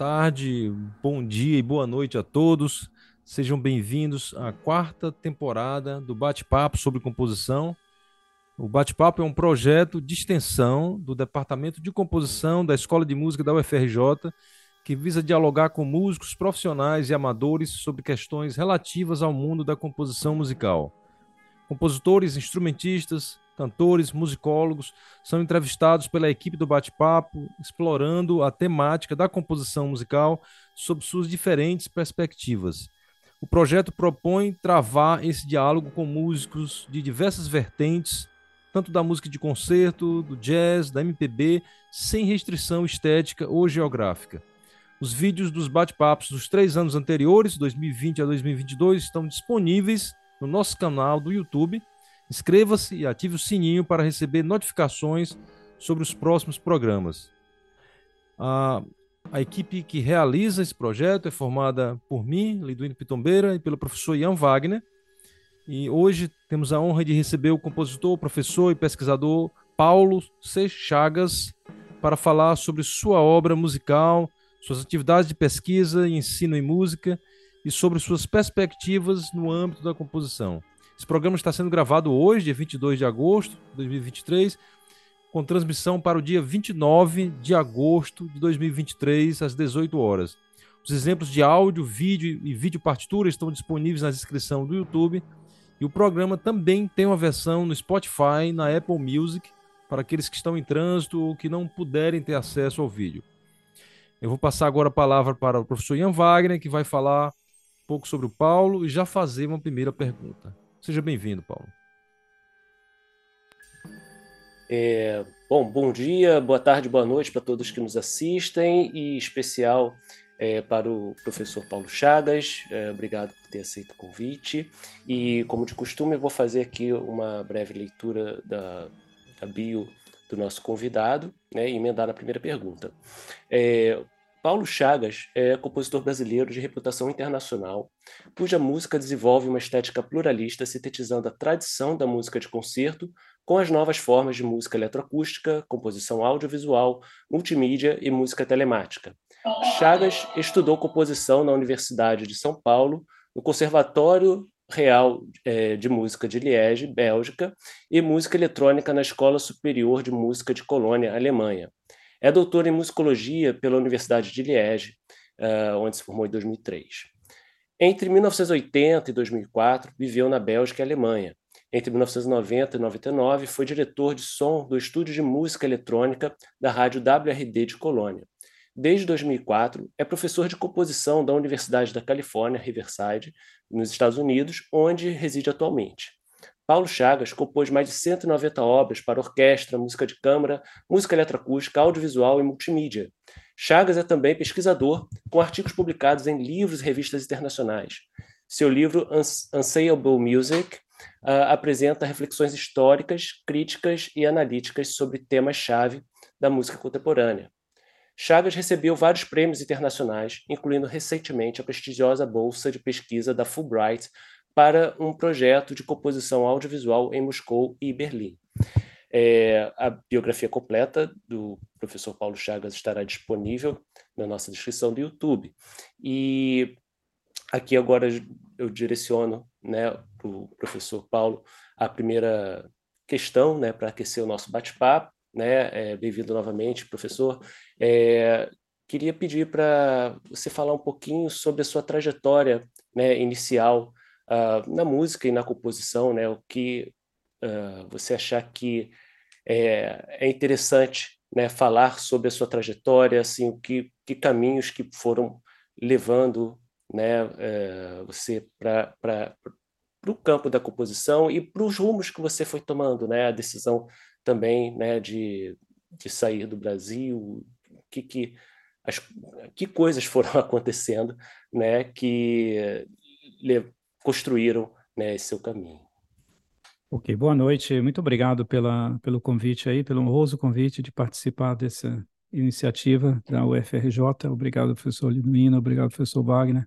Tarde, bom dia e boa noite a todos. Sejam bem-vindos à quarta temporada do Bate-Papo sobre Composição. O Bate-Papo é um projeto de extensão do Departamento de Composição da Escola de Música da UFRJ, que visa dialogar com músicos profissionais e amadores sobre questões relativas ao mundo da composição musical. Compositores, instrumentistas, cantores, musicólogos são entrevistados pela equipe do Bate-Papo, explorando a temática da composição musical sob suas diferentes perspectivas. O projeto propõe travar esse diálogo com músicos de diversas vertentes, tanto da música de concerto, do jazz, da MPB, sem restrição estética ou geográfica. Os vídeos dos bate-papos dos três anos anteriores, 2020 a 2022, estão disponíveis no nosso canal do YouTube. Inscreva-se e ative o sininho para receber notificações sobre os próximos programas. A, a equipe que realiza esse projeto é formada por mim, Liduíno Pitombeira, e pelo professor Ian Wagner. E hoje temos a honra de receber o compositor, professor e pesquisador Paulo C. Chagas para falar sobre sua obra musical, suas atividades de pesquisa ensino em música e sobre suas perspectivas no âmbito da composição. Esse programa está sendo gravado hoje, dia 22 de agosto de 2023, com transmissão para o dia 29 de agosto de 2023, às 18 horas. Os exemplos de áudio, vídeo e vídeo partitura estão disponíveis na descrição do YouTube. E o programa também tem uma versão no Spotify, na Apple Music, para aqueles que estão em trânsito ou que não puderem ter acesso ao vídeo. Eu vou passar agora a palavra para o professor Ian Wagner, que vai falar pouco sobre o Paulo e já fazer uma primeira pergunta. Seja bem-vindo, Paulo. É, bom, bom dia, boa tarde, boa noite para todos que nos assistem e especial é, para o professor Paulo Chagas. É, obrigado por ter aceito o convite. E, como de costume, vou fazer aqui uma breve leitura da, da bio do nosso convidado né, e emendar na primeira pergunta. Paulo Chagas é compositor brasileiro de reputação internacional, cuja música desenvolve uma estética pluralista, sintetizando a tradição da música de concerto com as novas formas de música eletroacústica, composição audiovisual, multimídia e música telemática. Chagas estudou composição na Universidade de São Paulo, no Conservatório Real é, de Música de Liege, Bélgica, e música eletrônica na Escola Superior de Música de Colônia, Alemanha. É doutor em musicologia pela Universidade de Liege, uh, onde se formou em 2003. Entre 1980 e 2004, viveu na Bélgica e Alemanha. Entre 1990 e 99, foi diretor de som do Estúdio de Música Eletrônica da Rádio WRD de Colônia. Desde 2004, é professor de composição da Universidade da Califórnia, Riverside, nos Estados Unidos, onde reside atualmente. Paulo Chagas compôs mais de 190 obras para orquestra, música de câmara, música eletroacústica, audiovisual e multimídia. Chagas é também pesquisador, com artigos publicados em livros e revistas internacionais. Seu livro Unsayable Music uh, apresenta reflexões históricas, críticas e analíticas sobre temas-chave da música contemporânea. Chagas recebeu vários prêmios internacionais, incluindo recentemente a prestigiosa bolsa de pesquisa da Fulbright para um projeto de composição audiovisual em Moscou e Berlim. É, a biografia completa do professor Paulo Chagas estará disponível na nossa descrição do YouTube. E aqui agora eu direciono né, para o professor Paulo a primeira questão né, para aquecer o nosso bate-papo. Né? É, Bem-vindo novamente, professor. É, queria pedir para você falar um pouquinho sobre a sua trajetória né, inicial uh, na música e na composição, né? O que uh, você achar que é, é interessante, né? Falar sobre a sua trajetória, assim, o que, que caminhos que foram levando, né? Uh, você para para o campo da composição e para os rumos que você foi tomando, né? A decisão também, né? De, de sair do Brasil, que que as, que coisas foram acontecendo, né? Que construíram né, esse seu caminho. Ok, boa noite. Muito obrigado pela, pelo convite aí, pelo honroso convite de participar dessa iniciativa da UFRJ. Obrigado, professor Liduino, obrigado, professor Wagner.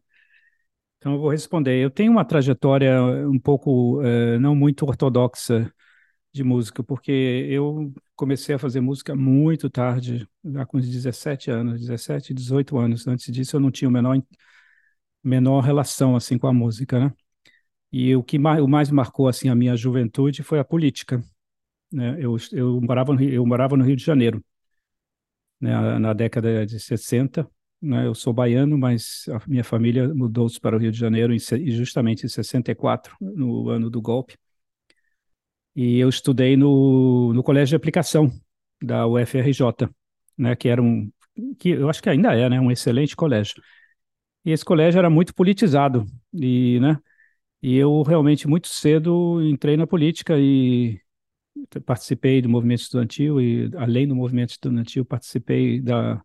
Então, eu vou responder. Eu tenho uma trajetória um pouco, uh, não muito ortodoxa de música, porque eu comecei a fazer música muito tarde, já com 17 anos, 17, 18 anos. Antes disso, eu não tinha o menor, menor relação assim com a música, né? E o que mais, o mais marcou assim a minha juventude foi a política. Né? Eu, eu, morava no, eu morava no Rio de Janeiro, né? na década de 60. Né? Eu sou baiano, mas a minha família mudou-se para o Rio de Janeiro em, justamente em 64, no ano do golpe. E eu estudei no, no Colégio de Aplicação da UFRJ, né, que era um, que eu acho que ainda é, né, um excelente colégio. E esse colégio era muito politizado e, né, e eu realmente muito cedo entrei na política e participei do movimento estudantil e além do movimento estudantil participei da,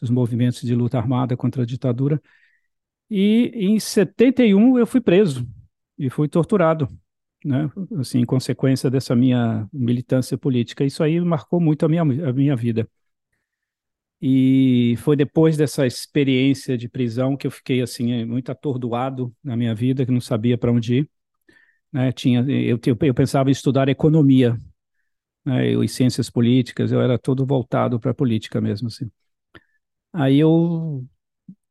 dos movimentos de luta armada contra a ditadura. E em 71 eu fui preso e fui torturado né? Assim, em consequência dessa minha militância política. Isso aí marcou muito a minha, a minha vida. E foi depois dessa experiência de prisão que eu fiquei assim muito atordoado na minha vida, que não sabia para onde ir. Né? Tinha, eu, eu pensava em estudar economia né? e ciências políticas. Eu era todo voltado para a política mesmo assim. Aí eu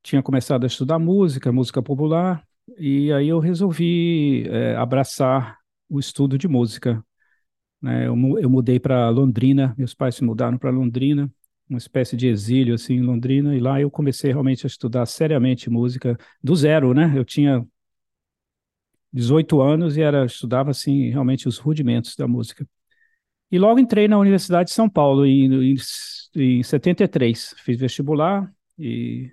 tinha começado a estudar música, música popular, e aí eu resolvi é, abraçar o estudo de música. Né? Eu, eu mudei para Londrina, meus pais se mudaram para Londrina, uma espécie de exílio assim em Londrina, e lá eu comecei realmente a estudar seriamente música do zero, né? Eu tinha 18 anos e era estudava assim realmente os rudimentos da música. E logo entrei na Universidade de São Paulo em, em, em 73, fiz vestibular e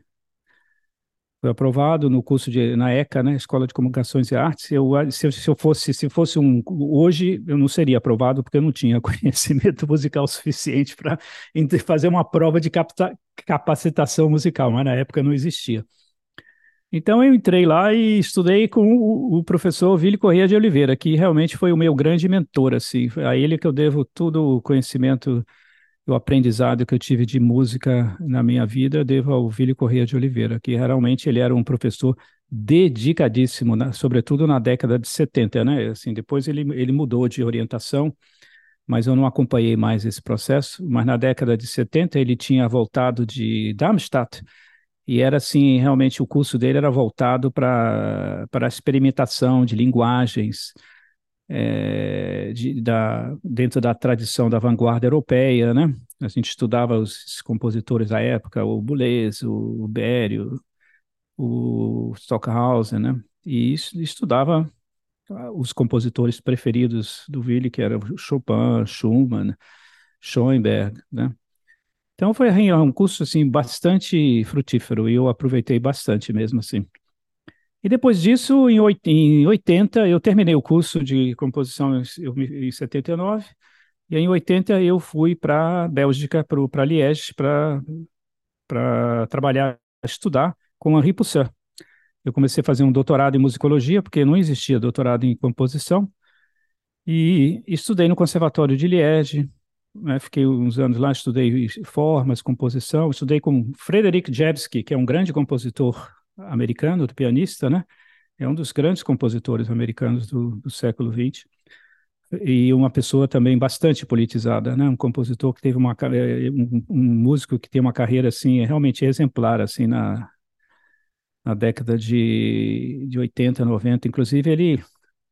foi aprovado no curso de na ECA, né, Escola de Comunicações e Artes. Eu, se, se eu fosse se fosse um hoje eu não seria aprovado porque eu não tinha conhecimento musical suficiente para fazer uma prova de capta, capacitação musical, mas na época não existia. Então eu entrei lá e estudei com o, o professor Vili Corrêa de Oliveira, que realmente foi o meu grande mentor, assim, a ele que eu devo todo o conhecimento o aprendizado que eu tive de música na minha vida devo ao Vili Correia de Oliveira, que realmente ele era um professor dedicadíssimo, né? sobretudo na década de 70, né? Assim, depois ele, ele mudou de orientação, mas eu não acompanhei mais esse processo. Mas na década de 70 ele tinha voltado de Darmstadt e era assim, realmente o curso dele era voltado para para a experimentação de linguagens, é, de, da, dentro da tradição da vanguarda europeia, né? A gente estudava os compositores da época, o Boulez, o Berio, o Stockhausen, né? E estudava ah, os compositores preferidos do Willi, que eram Chopin, Schumann, Schoenberg, né? Então foi assim, um curso assim bastante frutífero e eu aproveitei bastante mesmo assim. E depois disso, em 80, eu terminei o curso de composição em 79, e em 80 eu fui para a Bélgica, para Liège, para trabalhar, estudar com Henri Poussin. Eu comecei a fazer um doutorado em musicologia, porque não existia doutorado em composição, e estudei no Conservatório de Liège, né, fiquei uns anos lá, estudei formas, composição, estudei com Frederic Jebski, que é um grande compositor americano, do pianista, né? É um dos grandes compositores americanos do, do século XX e uma pessoa também bastante politizada, né? Um compositor que teve uma um, um músico que tem uma carreira assim realmente exemplar assim na na década de, de 80, 90, inclusive ele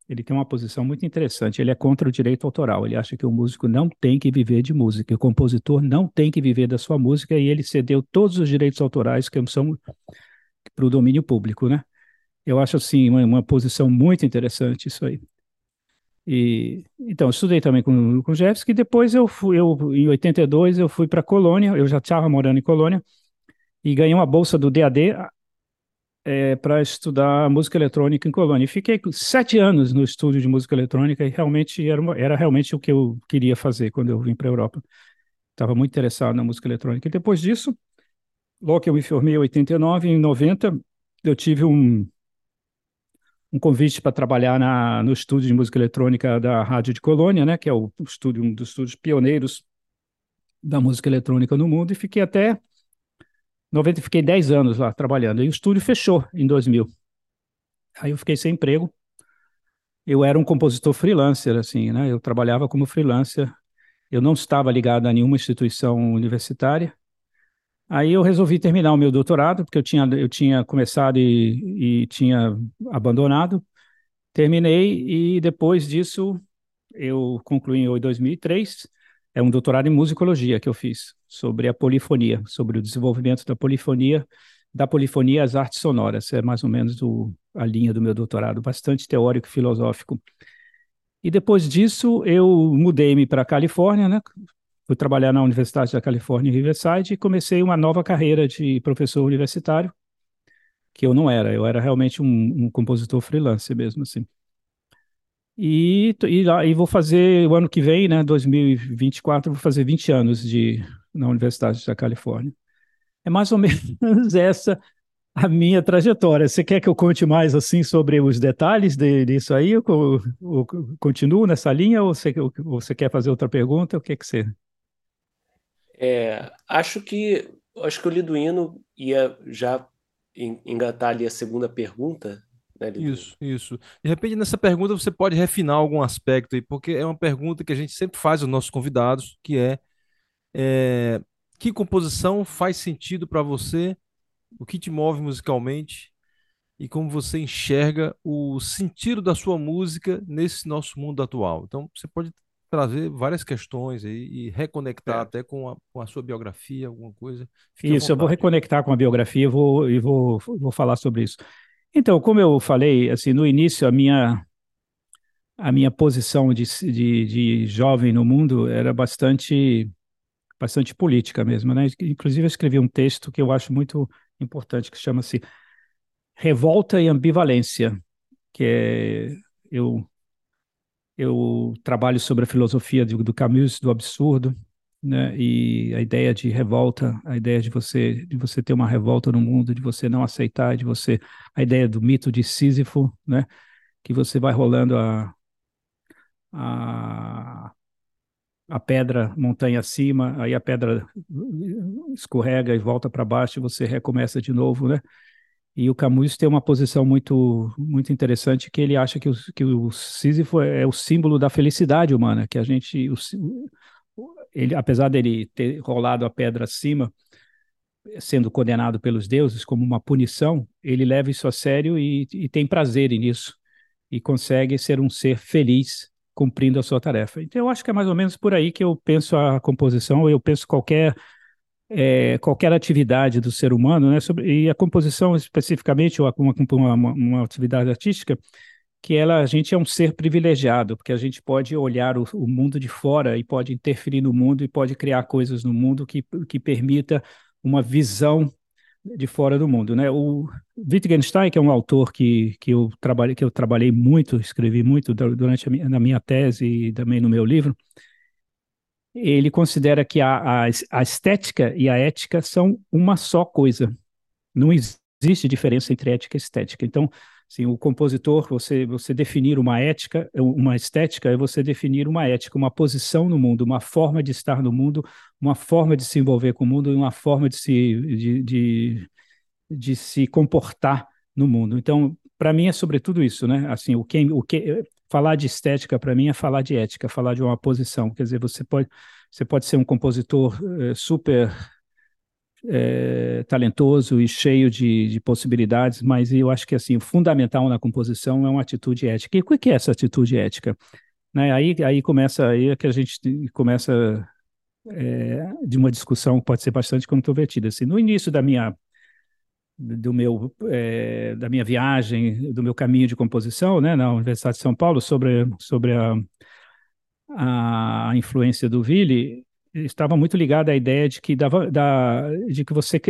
ele tem uma posição muito interessante. Ele é contra o direito autoral. Ele acha que o músico não tem que viver de música, o compositor não tem que viver da sua música e ele cedeu todos os direitos autorais que são para o domínio público, né? Eu acho, assim, uma, uma, posição muito interessante isso aí. E, então, estudei também com, com o Jeffs, que depois eu fui, eu, em 82, eu fui para Colônia, eu já estava morando em Colônia, e ganhei uma bolsa do DAD é, para estudar música eletrônica em Colônia. E fiquei sete anos no estúdio de música eletrônica, e realmente era, uma, era realmente o que eu queria fazer quando eu vim para a Europa. Estava muito interessado na música eletrônica. E depois disso, logo que eu me formei em 89, em 90, eu tive um, um convite para trabalhar na, no estúdio de música eletrônica da Rádio de Colônia, né, que é o estúdio, um dos estúdios pioneiros da música eletrônica no mundo, e fiquei até 90, fiquei 10 anos lá trabalhando. E o estúdio fechou em 2000. Aí eu fiquei sem emprego. eu era um compositor freelancer, assim, né? Eu trabalhava como freelancer. Eu não estava ligado a nenhuma instituição universitária. Aí eu resolvi terminar o meu doutorado, porque eu tinha, eu tinha começado e, e tinha abandonado. Terminei e depois disso eu concluí em 2003. É um doutorado em musicologia que eu fiz sobre a polifonia, sobre o desenvolvimento da polifonia, da polifonia às artes sonoras. É mais ou menos o, a linha do meu doutorado, bastante teórico e filosófico. E depois disso, eu mudei-me para a Califórnia, né? Fui trabalhar na Universidade da Califórnia em Riverside e comecei uma nova carreira de professor universitário, que eu não era, eu era realmente um, um compositor freelance mesmo, assim. E, e, e, vou fazer, o ano que vem, né, 2024, vou fazer 20 anos de, na Universidade da Califórnia. É mais ou menos essa a minha trajetória. Você quer que eu conte mais assim sobre os detalhes de, disso aí? Eu, eu, eu, continuo nessa linha ou você, ou você quer fazer outra pergunta? O que é que você... É, acho que acho que o Liduino ia já engatar ali a segunda pergunta. Né, isso, isso. De repente, nessa pergunta, você pode refinar algum aspecto aí, porque é uma pergunta que a gente sempre faz aos nossos convidados, que é, é que composição faz sentido para você, o que te move musicalmente e como você enxerga o sentido da sua música nesse nosso mundo atual. Então, você pode trazer várias questões aí e reconectar é. até com a, com a, sua biografia, alguma coisa. Fique isso, eu vou reconectar com a biografia e vou, e vou, vou falar sobre isso. Então, como eu falei, assim, no início, a minha, a minha posição de, de, de jovem no mundo era bastante, bastante política mesmo, né? Inclusive, eu escrevi um texto que eu acho muito importante, que chama-se Revolta e Ambivalência, que é... Eu eu trabalho sobre a filosofia do, do Camus, do absurdo, né? E a ideia de revolta, a ideia de você de você ter uma revolta no mundo, de você não aceitar, de você a ideia do mito de Sísifo, né? Que você vai rolando a a, a pedra montanha acima, aí a pedra escorrega e volta para baixo, e você recomeça de novo, né? E o Camus tem uma posição muito, muito interessante que ele acha que o, que o Sísifo é, o símbolo da felicidade humana, que a gente, o, ele, apesar dele ter rolado a pedra acima, sendo condenado pelos deuses como uma punição, ele leva isso a sério e, e tem prazer nisso e consegue ser um ser feliz cumprindo a sua tarefa. Então eu acho que é mais ou menos por aí que eu penso a composição, eu penso qualquer é, qualquer atividade do ser humano, né, sobre, e a composição especificamente, ou uma, uma, uma, atividade artística, que ela, a gente é um ser privilegiado, porque a gente pode olhar o, o, mundo de fora e pode interferir no mundo e pode criar coisas no mundo que, que permita uma visão de fora do mundo, né? O Wittgenstein, que é um autor que, que, eu, trabalhei, que eu trabalhei muito, escrevi muito durante a minha, na minha tese e também no meu livro, ele considera que a, a, a estética e a ética são uma só coisa. Não existe diferença entre ética e estética. Então, assim, o compositor, você, você definir uma ética, uma estética, é você definir uma ética, uma posição no mundo, uma forma de estar no mundo, uma forma de se envolver com o mundo e uma forma de se, de, de, de se comportar no mundo. Então, para mim é sobretudo isso, né? Assim, o que, o que falar de estética para mim é falar de ética, falar de uma posição. Quer dizer, você pode, você pode ser um compositor é, super é, talentoso e cheio de, de, possibilidades, mas eu acho que assim, o fundamental na composição é uma atitude ética. E o que é essa atitude ética? Né? Aí, aí começa aí é que a gente começa é, de uma discussão que pode ser bastante controvertida. Assim, no início da minha do meu é, da minha viagem, do meu caminho de composição, né, na Universidade de São Paulo, sobre sobre a, a influência do Ville, estava muito ligado à ideia de que dava, da, de que você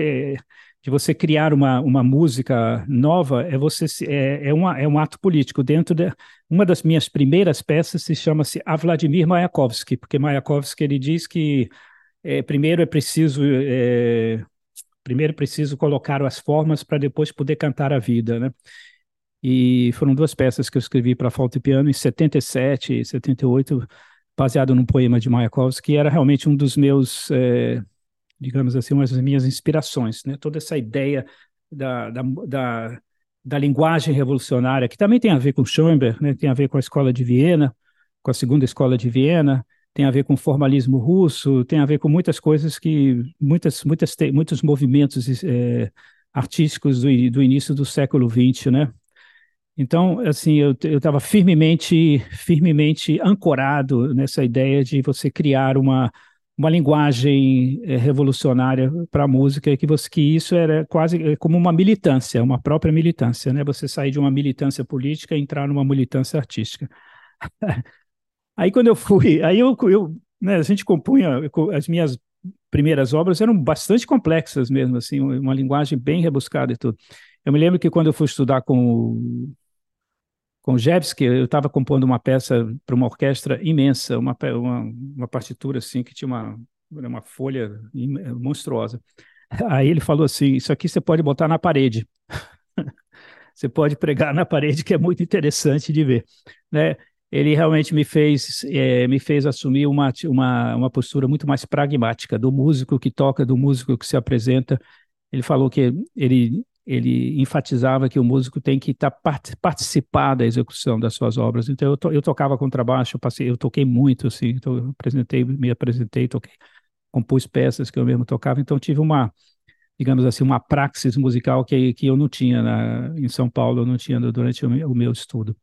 de você criar uma, uma música nova é você é, é, uma, é um ato político. Dentro de uma das minhas primeiras peças se chama-se a Vladimir Mayakovsky porque Mayakovsky ele diz que é, primeiro é preciso é, primeiro preciso colocar as formas para depois poder cantar a vida, né? E foram duas peças que eu escrevi para flauta e piano em 77 e 78, baseado num poema de Mayakovsky, que era realmente um dos meus, é, digamos assim, uma das minhas inspirações, né? Toda essa ideia da, da, da da linguagem revolucionária, que também tem a ver com Schoenberg, né? tem a ver com a escola de Viena, com a segunda escola de Viena, tem a ver com formalismo russo, tem a ver com muitas coisas que, muitas, muitas, muitos movimentos é, artísticos do, do início do século XX, né? Então, assim, eu estava firmemente, firmemente ancorado nessa ideia de você criar uma, uma linguagem é, revolucionária para a música, que, você, que isso era quase é, como uma militância, uma própria militância, né? Você sair de uma militância política e entrar numa militância artística. aí quando eu fui, aí eu, eu né, a gente compunha as minhas primeiras obras eram bastante complexas mesmo, assim, uma linguagem bem rebuscada e tudo. Eu me lembro que quando eu fui estudar com com Jevski, eu estava compondo uma peça para uma orquestra imensa, uma, uma, uma, partitura assim que tinha uma, uma folha monstruosa. Aí ele falou assim: Isso aqui você pode botar na parede. você pode pregar na parede, que é muito interessante de ver. Né? Ele realmente me fez, é, me fez assumir uma, uma, uma postura muito mais pragmática do músico que toca, do músico que se apresenta. Ele falou que ele ele enfatizava que o músico tem que tá participar da execução das suas obras. Então eu, to, eu tocava contrabaixo, eu passei, eu toquei muito assim, então eu apresentei, me apresentei, toquei, compus peças que eu mesmo tocava, então tive uma, digamos assim, uma praxis musical que que eu não tinha na, em São Paulo, eu não tinha durante o meu, o meu estudo.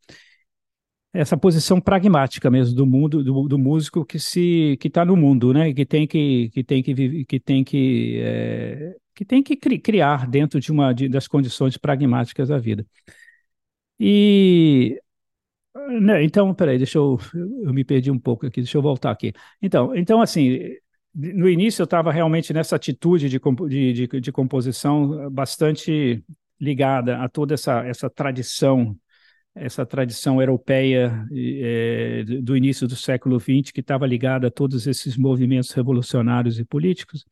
Essa posição pragmática mesmo do mundo do, do músico que se que está no mundo, né? Que tem que que tem que que tem que é, que tem que cri criar dentro de uma de, das condições pragmáticas da vida. E né, então, peraí, deixa eu, eu me perdi um pouco aqui, deixa eu voltar aqui. Então, então assim, no início eu estava realmente nessa atitude de, de, de, de, composição bastante ligada a toda essa, essa tradição, essa tradição europeia é, do início do século XX, que estava ligada a todos esses movimentos revolucionários e políticos.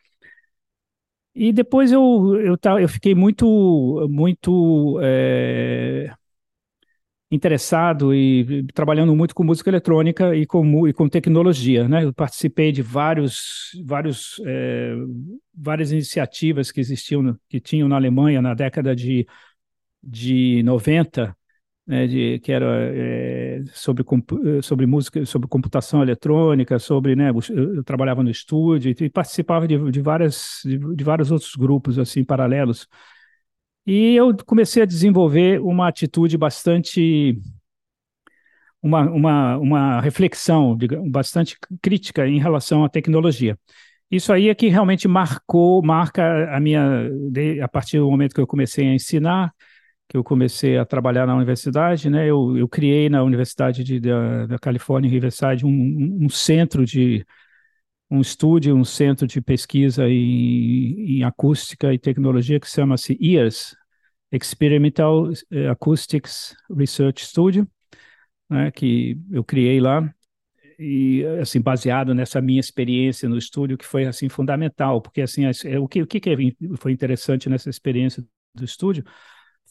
E depois eu, eu, eu fiquei muito, muito é, interessado e trabalhando muito com música eletrônica e com, e com tecnologia. Né? Eu participei de vários, vários, é, várias iniciativas que existiam, que tinham na Alemanha na década de, de 90, né, de, que era é, sobre, sobre música, sobre computação eletrônica, sobre, né, eu, trabalhava no estúdio e, participava de, de, várias, de, de, vários outros grupos assim paralelos. E eu comecei a desenvolver uma atitude bastante uma, uma, uma reflexão digamos, bastante crítica em relação à tecnologia. Isso aí é que realmente marcou, marca a minha, a partir do momento que eu comecei a ensinar, que eu comecei a trabalhar na universidade, né? Eu, eu criei na Universidade de, da, da Califórnia, Riverside, um, um, centro de um estúdio, um centro de pesquisa em, em acústica e tecnologia que chama-se EARS, Experimental Acoustics Research Studio, né? Que eu criei lá e assim baseado nessa minha experiência no estúdio que foi assim fundamental, porque assim é, o que o que foi interessante nessa experiência do estúdio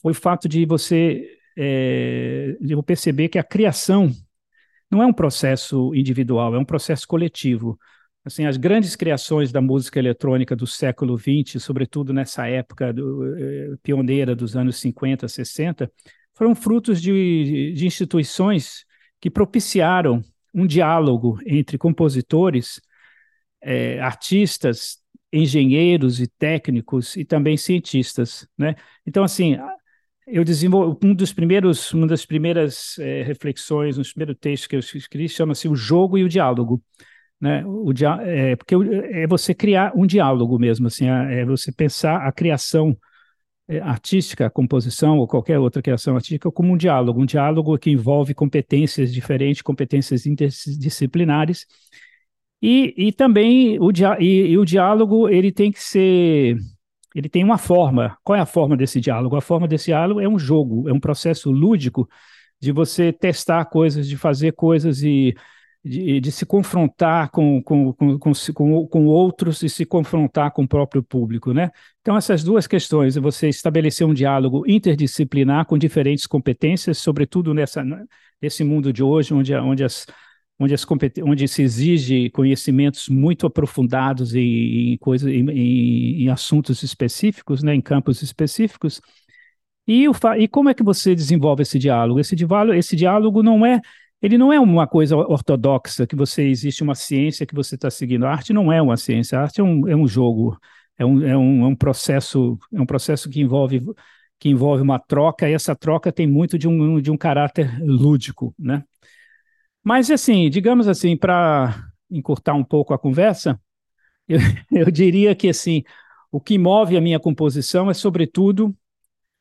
foi o fato de você é, perceber que a criação não é um processo individual, é um processo coletivo. Assim, as grandes criações da música eletrônica do século XX, sobretudo nessa época do, eh, pioneira dos anos 50, 60, foram frutos de, de instituições que propiciaram um diálogo entre compositores, eh, artistas, engenheiros e técnicos e também cientistas, né? Então, assim, eu desenvolvi um dos primeiros, uma das primeiras é, reflexões, um dos primeiros textos que eu escrevi chama-se o jogo e o diálogo, né? O dia, é, porque é você criar um diálogo mesmo, assim, é, é você pensar a criação é, artística, a composição ou qualquer outra criação artística como um diálogo, um diálogo que envolve competências diferentes, competências interdisciplinares e, e também o, e, e o diálogo ele tem que ser ele tem uma forma. Qual é a forma desse diálogo? A forma desse diálogo é um jogo, é um processo lúdico de você testar coisas, de fazer coisas e de, de se confrontar com, com, com, com, com outros e se confrontar com o próprio público, né? Então, essas duas questões, você estabelecer um diálogo interdisciplinar com diferentes competências, sobretudo nessa, nesse mundo de hoje, onde, onde as onde, as onde se exige conhecimentos muito aprofundados em, em, coisa, em, em, assuntos específicos, né, em campos específicos, E, o, e como é que você desenvolve esse diálogo? Esse diálogo, esse diálogo não é ele não é uma coisa ortodoxa, que você existe uma ciência que você está seguindo. A arte não é uma ciência, a arte é um, é um jogo, é um, é, um, é um processo, é um processo que envolve que envolve uma troca, e essa troca tem muito de um, de um caráter lúdico, né? Mas, assim, digamos assim, para encurtar um pouco a conversa, eu, eu diria que, assim, o que move a minha composição é, sobretudo,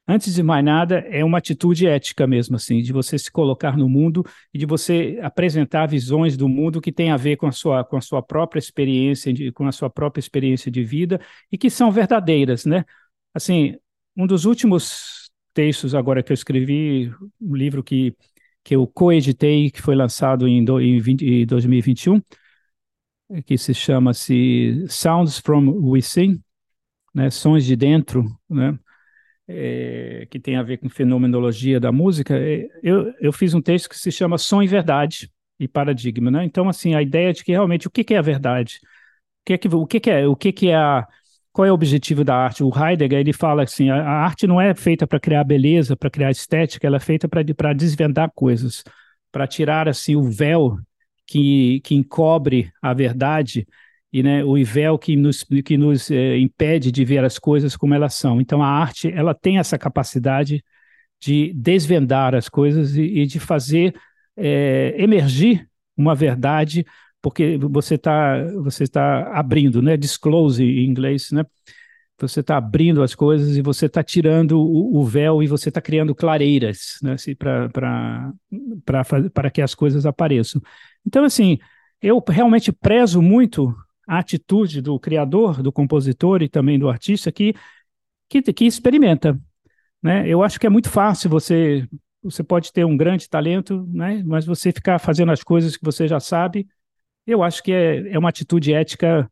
antes de mais nada, é uma atitude ética mesmo, assim, de você se colocar no mundo e de você apresentar visões do mundo que tem a ver com a sua, com a sua própria experiência, de, com a sua própria experiência de vida e que são verdadeiras, né? Assim, um dos últimos textos agora que eu escrevi, um livro que, que eu coeditei, que foi lançado em, do, em, 20, em 2021, que se chama-se Sounds from Within, né, sons de dentro, né, é, que tem a ver com fenomenologia da música, é, eu, eu fiz um texto que se chama Som e Verdade e Paradigma, né? Então, assim, a ideia de que realmente o que, que é a verdade, o que é que, o que, que é, o que, que é a, qual é o objetivo da arte? O Heidegger ele fala assim, a, a arte não é feita para criar beleza, para criar estética, ela é feita para desvendar coisas, para tirar assim o véu que, que encobre a verdade e né, o véu que nos, que nos é, impede de ver as coisas como elas são. Então, a arte ela tem essa capacidade de desvendar as coisas e, e de fazer é, emergir uma verdade, porque você está você tá abrindo, né? Disclose em inglês, né? Você está abrindo as coisas e você está tirando o, o, véu e você está criando clareiras, né? Assim, para que as coisas apareçam. Então, assim, eu realmente prezo muito a atitude do criador, do compositor e também do artista que, que, que experimenta. Né? Eu acho que é muito fácil você. Você pode ter um grande talento, né? mas você ficar fazendo as coisas que você já sabe, eu acho que é, é uma atitude ética.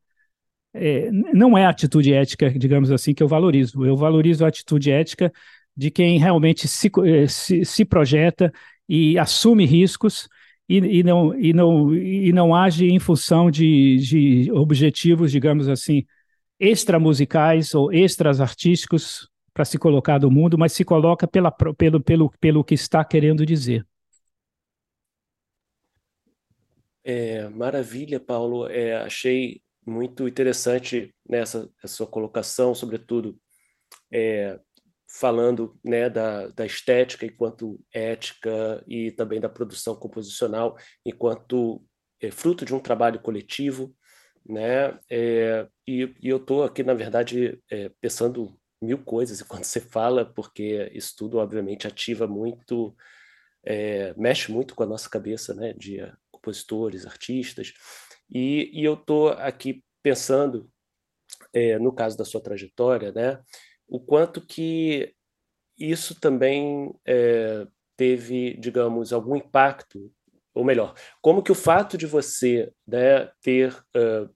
É, não é a atitude ética, digamos assim, que eu valorizo. Eu valorizo a atitude ética de quem realmente se, eh, se, se projeta e assume riscos e, e, não, e, não, e não age em função de, de objetivos, digamos assim, extramusicais ou extras artísticos para se colocar no mundo, mas se coloca pela, pelo, pelo, pelo que está querendo dizer. É, maravilha, Paulo. É, achei muito interessante nessa sua colocação, sobretudo é, falando né, da, da estética enquanto ética e também da produção composicional enquanto é, fruto de um trabalho coletivo, né? É, e, e, eu estou aqui, na verdade, é, pensando mil coisas enquanto você fala, porque isso tudo, obviamente, ativa muito, é, mexe muito com a nossa cabeça, né? De compositores, artistas. E, e eu estou aqui pensando, é, no caso da sua trajetória, né? o quanto que isso também é, teve, digamos, algum impacto, ou melhor, como que o fato de você né, ter uh,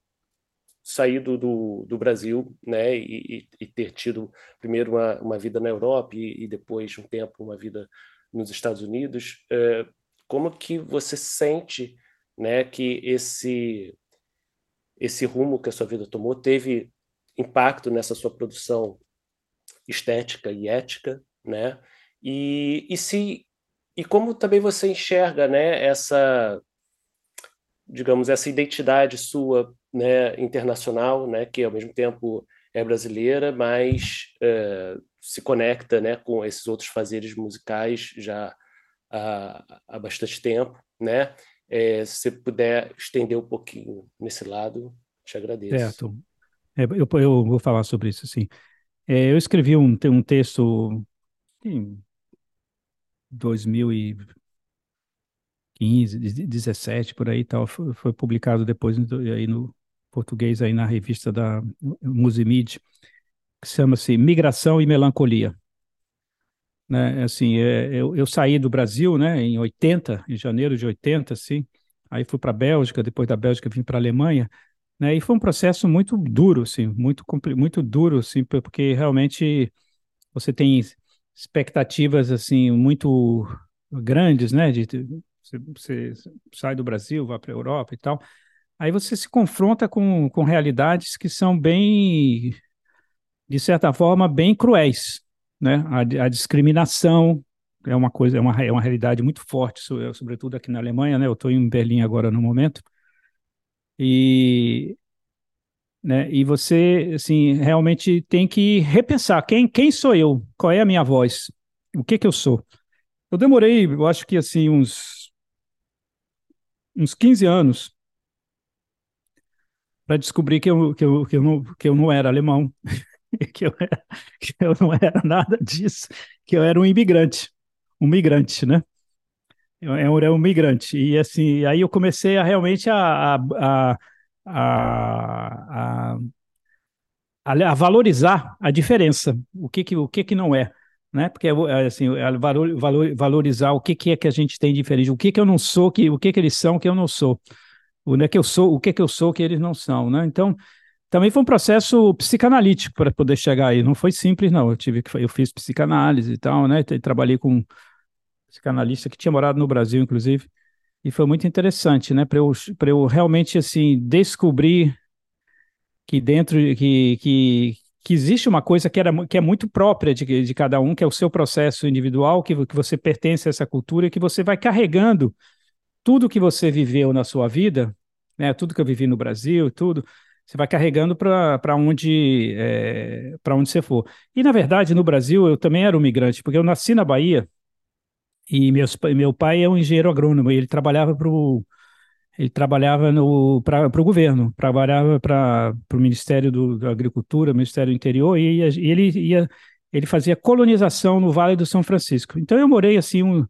saído do, do Brasil né, e, e, ter tido primeiro uma, uma vida na Europa e, e, depois de um tempo uma vida nos Estados Unidos, uh, como que você sente né, que esse esse rumo que a sua vida tomou teve impacto nessa sua produção estética e ética, né? E, e se e como também você enxerga, né, essa digamos essa identidade sua, né, internacional, né, que ao mesmo tempo é brasileira, mas é, se conecta, né, com esses outros fazeres musicais já há, há bastante tempo, né? É, se você puder estender um pouquinho nesse lado, te agradeço. Certo. É, eu, eu vou falar sobre isso, sim. É, eu escrevi um, um texto em 2015, 17, por aí tal, foi, foi publicado depois aí no português aí na revista da Musimid, que chama-se Migração e Melancolia. Né, assim, é, eu, eu saí do Brasil, né, em 80, em janeiro de 80, assim, aí fui para a Bélgica, depois da Bélgica vim para a Alemanha, né? E foi um processo muito duro, assim, muito, muito duro, assim, porque realmente você tem expectativas, assim, muito grandes, né? De você, você sai do Brasil, vai para a Europa e tal. Aí você se confronta com, com realidades que são bem, de certa forma, bem cruéis, né? A, a, discriminação é uma coisa, é uma, é uma realidade muito forte, sobretudo aqui na Alemanha, né? Eu estou em Berlim agora no momento. E, né? E você, assim, realmente tem que repensar quem, quem sou eu, qual é a minha voz, o que que eu sou. Eu demorei, eu acho que assim uns uns 15 anos para descobrir que eu, que, eu, que, eu não, que eu não era alemão, que eu, era, que eu não era nada disso, que eu era um imigrante, um migrante, né? Eu, era um migrante. E assim, aí eu comecei a realmente a, a, a, a, a valorizar a diferença, o que, que, o que, que não é né? Porque assim, valor, valor, valorizar o que, que é que a gente tem diferente, o que que eu não sou, que, o que que eles são que eu não sou, o né, que eu sou, o que que eu sou que eles não são, né? Então, também foi um processo psicanalítico para poder chegar aí. Não foi simples, não. Eu tive que eu fiz psicanálise e tal, né? Trabalhei com um psicanalista que tinha morado no Brasil, inclusive, e foi muito interessante, né? Para eu, eu realmente assim descobrir que dentro que, que que existe uma coisa que, era, que é muito própria de, de cada um, que é o seu processo individual, que, que você pertence a essa cultura e que você vai carregando tudo que você viveu na sua vida, né, tudo que eu vivi no Brasil, tudo, você vai carregando para onde, é, onde você for. E, na verdade, no Brasil, eu também era um migrante, porque eu nasci na Bahia e meus, meu pai é um engenheiro agrônomo, e ele trabalhava para o ele trabalhava para o governo, trabalhava para o Ministério do, da Agricultura, Ministério do Interior, e, e, ele ia, ele fazia colonização no Vale do São Francisco. Então eu morei assim, um,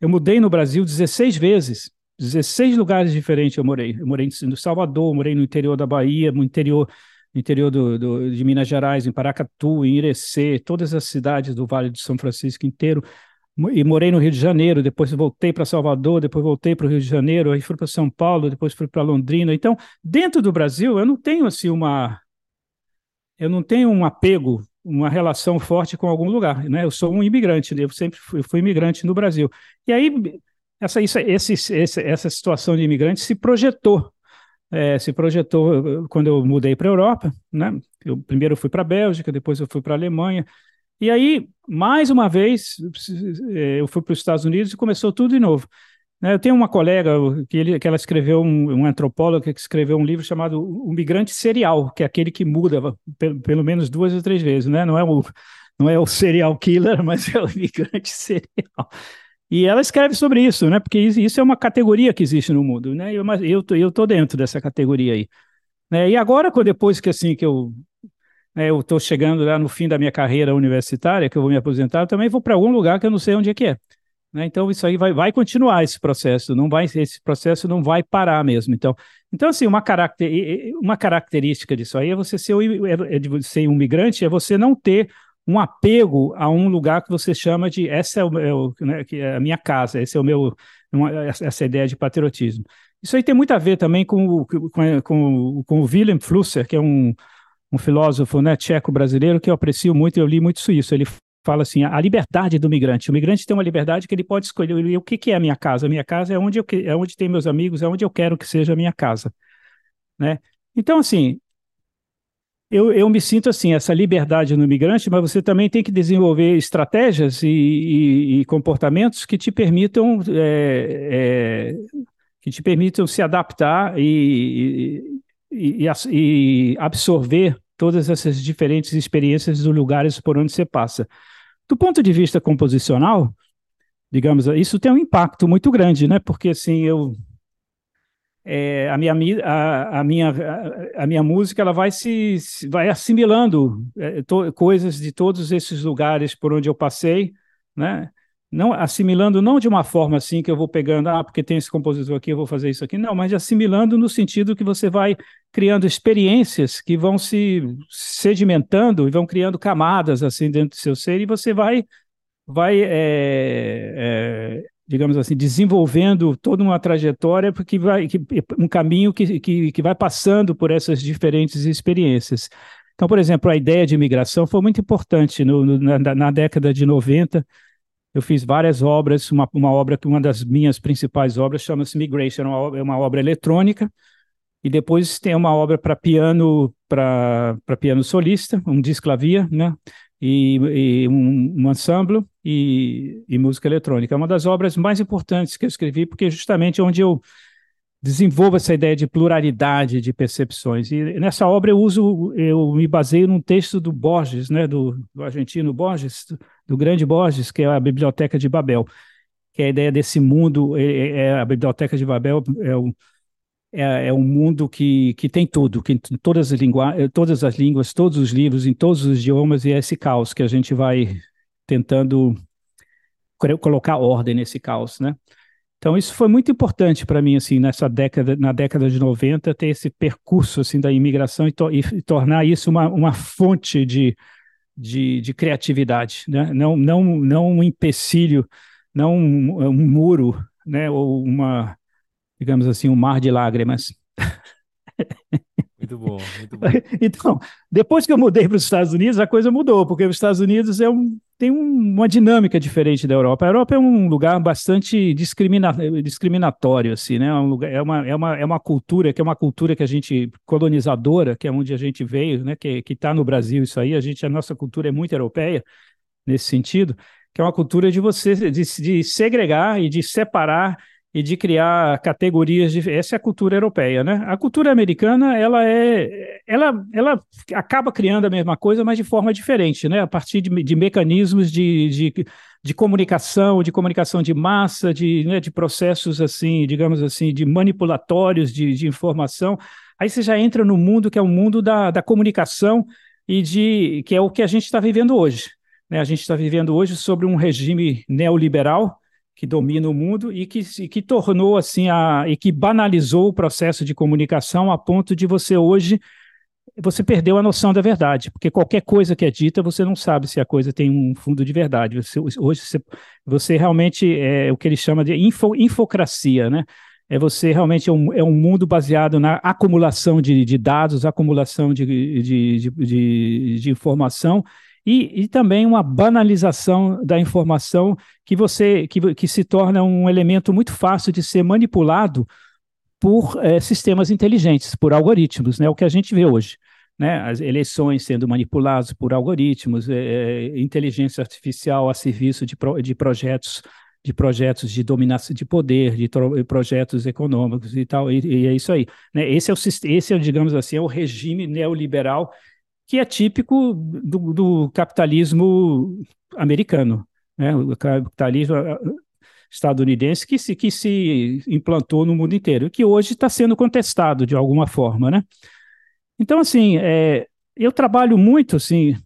eu mudei no Brasil 16 vezes, 16 lugares diferentes eu morei. Eu morei no Salvador, morei no interior da Bahia, no interior, no interior do, do, de Minas Gerais, em Paracatu, em Irecê, todas as cidades do Vale do São Francisco inteiro e morei no Rio de Janeiro, depois voltei para Salvador, depois voltei para o Rio de Janeiro, aí fui para São Paulo, depois fui para Londrina. Então, dentro do Brasil, eu não tenho assim uma eu não tenho um apego, uma relação forte com algum lugar, né? Eu sou um imigrante, eu sempre fui, fui imigrante no Brasil. E aí essa isso, esse, esse, essa situação de imigrante se projetou é, se projetou quando eu mudei para a Europa, né? Eu primeiro fui para a Bélgica, depois eu fui para a Alemanha, e aí, mais uma vez, eu fui para os Estados Unidos e começou tudo de novo. Né, eu tenho uma colega que, ele, que ela escreveu, um, um antropólogo que escreveu um livro chamado O Migrante Serial, que é aquele que muda pelo, pelo menos duas ou três vezes, né? Não é o, não é o serial killer, mas é o migrante serial. E ela escreve sobre isso, né? Porque isso é uma categoria que existe no mundo, né? Eu, eu, eu tô dentro dessa categoria aí. Né? E agora, depois que assim que eu é, eu estou chegando lá no fim da minha carreira universitária, que eu vou me aposentar, eu também vou para algum lugar que eu não sei onde é que é. Né? Então isso aí vai, vai continuar esse processo, não vai esse processo não vai parar mesmo. Então, então assim uma, caracter, uma característica disso aí é você ser, é, é ser um migrante, é você não ter um apego a um lugar que você chama de essa é, o, o né, é a minha casa, esse é o meu uma, essa ideia de patriotismo. Isso aí tem muito a ver também com, com, com, com o Willem Flusser, que é um um filósofo né, tcheco-brasileiro que eu aprecio muito, eu li muito isso. Ele fala assim: a liberdade do migrante. O migrante tem uma liberdade que ele pode escolher o que, que é a minha casa. A minha casa é onde, eu, é onde tem meus amigos, é onde eu quero que seja a minha casa. Né? Então, assim, eu, eu me sinto assim, essa liberdade no migrante, mas você também tem que desenvolver estratégias e, e, e comportamentos que te permitam é, é, que te permitam se adaptar e, e, absorver todas essas diferentes experiências dos lugares por onde você passa. Do ponto de vista composicional, digamos, isso tem um impacto muito grande, né? Porque assim, eu é, a, minha, a, a, minha, a, minha música ela vai se vai assimilando é, to, coisas de todos esses lugares por onde eu passei, né? não assimilando não de uma forma assim que eu vou pegando, ah, porque tem esse compositor aqui, eu vou fazer isso aqui, não, mas assimilando no sentido que você vai criando experiências que vão se sedimentando e vão criando camadas assim dentro do seu ser e você vai vai é, é, digamos assim desenvolvendo toda uma trajetória porque vai que, um caminho que, que, que vai passando por essas diferentes experiências. Então, por exemplo, a ideia de imigração foi muito importante no, no, na, na década de 90 eu fiz várias obras, uma, uma obra que uma das minhas principais obras chama-se Migration, é uma, obra, é uma obra eletrônica, e depois tem uma obra para piano, para piano solista, um disclavia, né? e, e um, um ensemble e, e, música eletrônica. É uma das obras mais importantes que eu escrevi, porque é justamente onde eu desenvolvo essa ideia de pluralidade de percepções. E nessa obra eu uso, eu me baseio num texto do Borges, né, do, do argentino Borges, do, grande Borges, que é a Biblioteca de Babel, que é a ideia desse mundo, é, é, é a Biblioteca de Babel é um é, é, um mundo que, que tem tudo, que todas as, todas as línguas, todos os livros, em todos os idiomas, e é esse caos que a gente vai tentando colocar ordem nesse caos, né? Então isso foi muito importante para mim assim nessa década, na década de 90, ter esse percurso assim da imigração e, to, e tornar isso uma, uma fonte de, de, de, criatividade, né? Não não não um empecilho, não um, um muro, né? Ou uma digamos assim, um mar de lágrimas. Muito bom, muito bom. Então, depois que eu mudei para os Estados Unidos, a coisa mudou, porque os Estados Unidos é um, tem um, uma dinâmica diferente da Europa. A Europa é um lugar bastante discrimina, discriminatório, assim, né? É, um lugar, é, uma, é, uma, é uma cultura que é uma cultura que a gente colonizadora, que é onde a gente veio, né? Que está no Brasil isso aí. A gente, a nossa cultura é muito europeia nesse sentido, que é uma cultura de você de, de segregar e de separar e de criar categorias de essa é a cultura europeia, né? A cultura americana ela é ela ela acaba criando a mesma coisa, mas de forma diferente, né? A partir de, de mecanismos de, de, de, comunicação, de comunicação de massa, de, né, de processos assim, digamos assim, de manipulatórios de, de informação. Aí você já entra no mundo que é o mundo da, da comunicação e de que é o que a gente está vivendo hoje. Né? A gente está vivendo hoje sobre um regime neoliberal que domina o mundo e que, e que tornou assim a e que banalizou o processo de comunicação a ponto de você hoje você perdeu a noção da verdade, porque qualquer coisa que é dita, você não sabe se a coisa tem um fundo de verdade. Você, hoje você, você realmente é o que ele chama de info, infocracia, né? É você realmente é um, é um mundo baseado na acumulação de, de dados, acumulação de, de, de, de, de informação e, e também uma banalização da informação que você que, que se torna um elemento muito fácil de ser manipulado por é, sistemas inteligentes, por algoritmos, né? O que a gente vê hoje. Né, as eleições sendo manipuladas por algoritmos, é, inteligência artificial a serviço de, pro, de projetos de projetos de dominação de poder, de projetos econômicos e tal, e, e é isso aí. Né? Esse é o esse é, digamos assim, é o regime neoliberal que é típico do, do capitalismo americano, né? o capitalismo ah, estadunidense que se, que se implantou no mundo inteiro, que hoje está sendo contestado de alguma forma. Né? Então, assim, é, eu trabalho muito assim,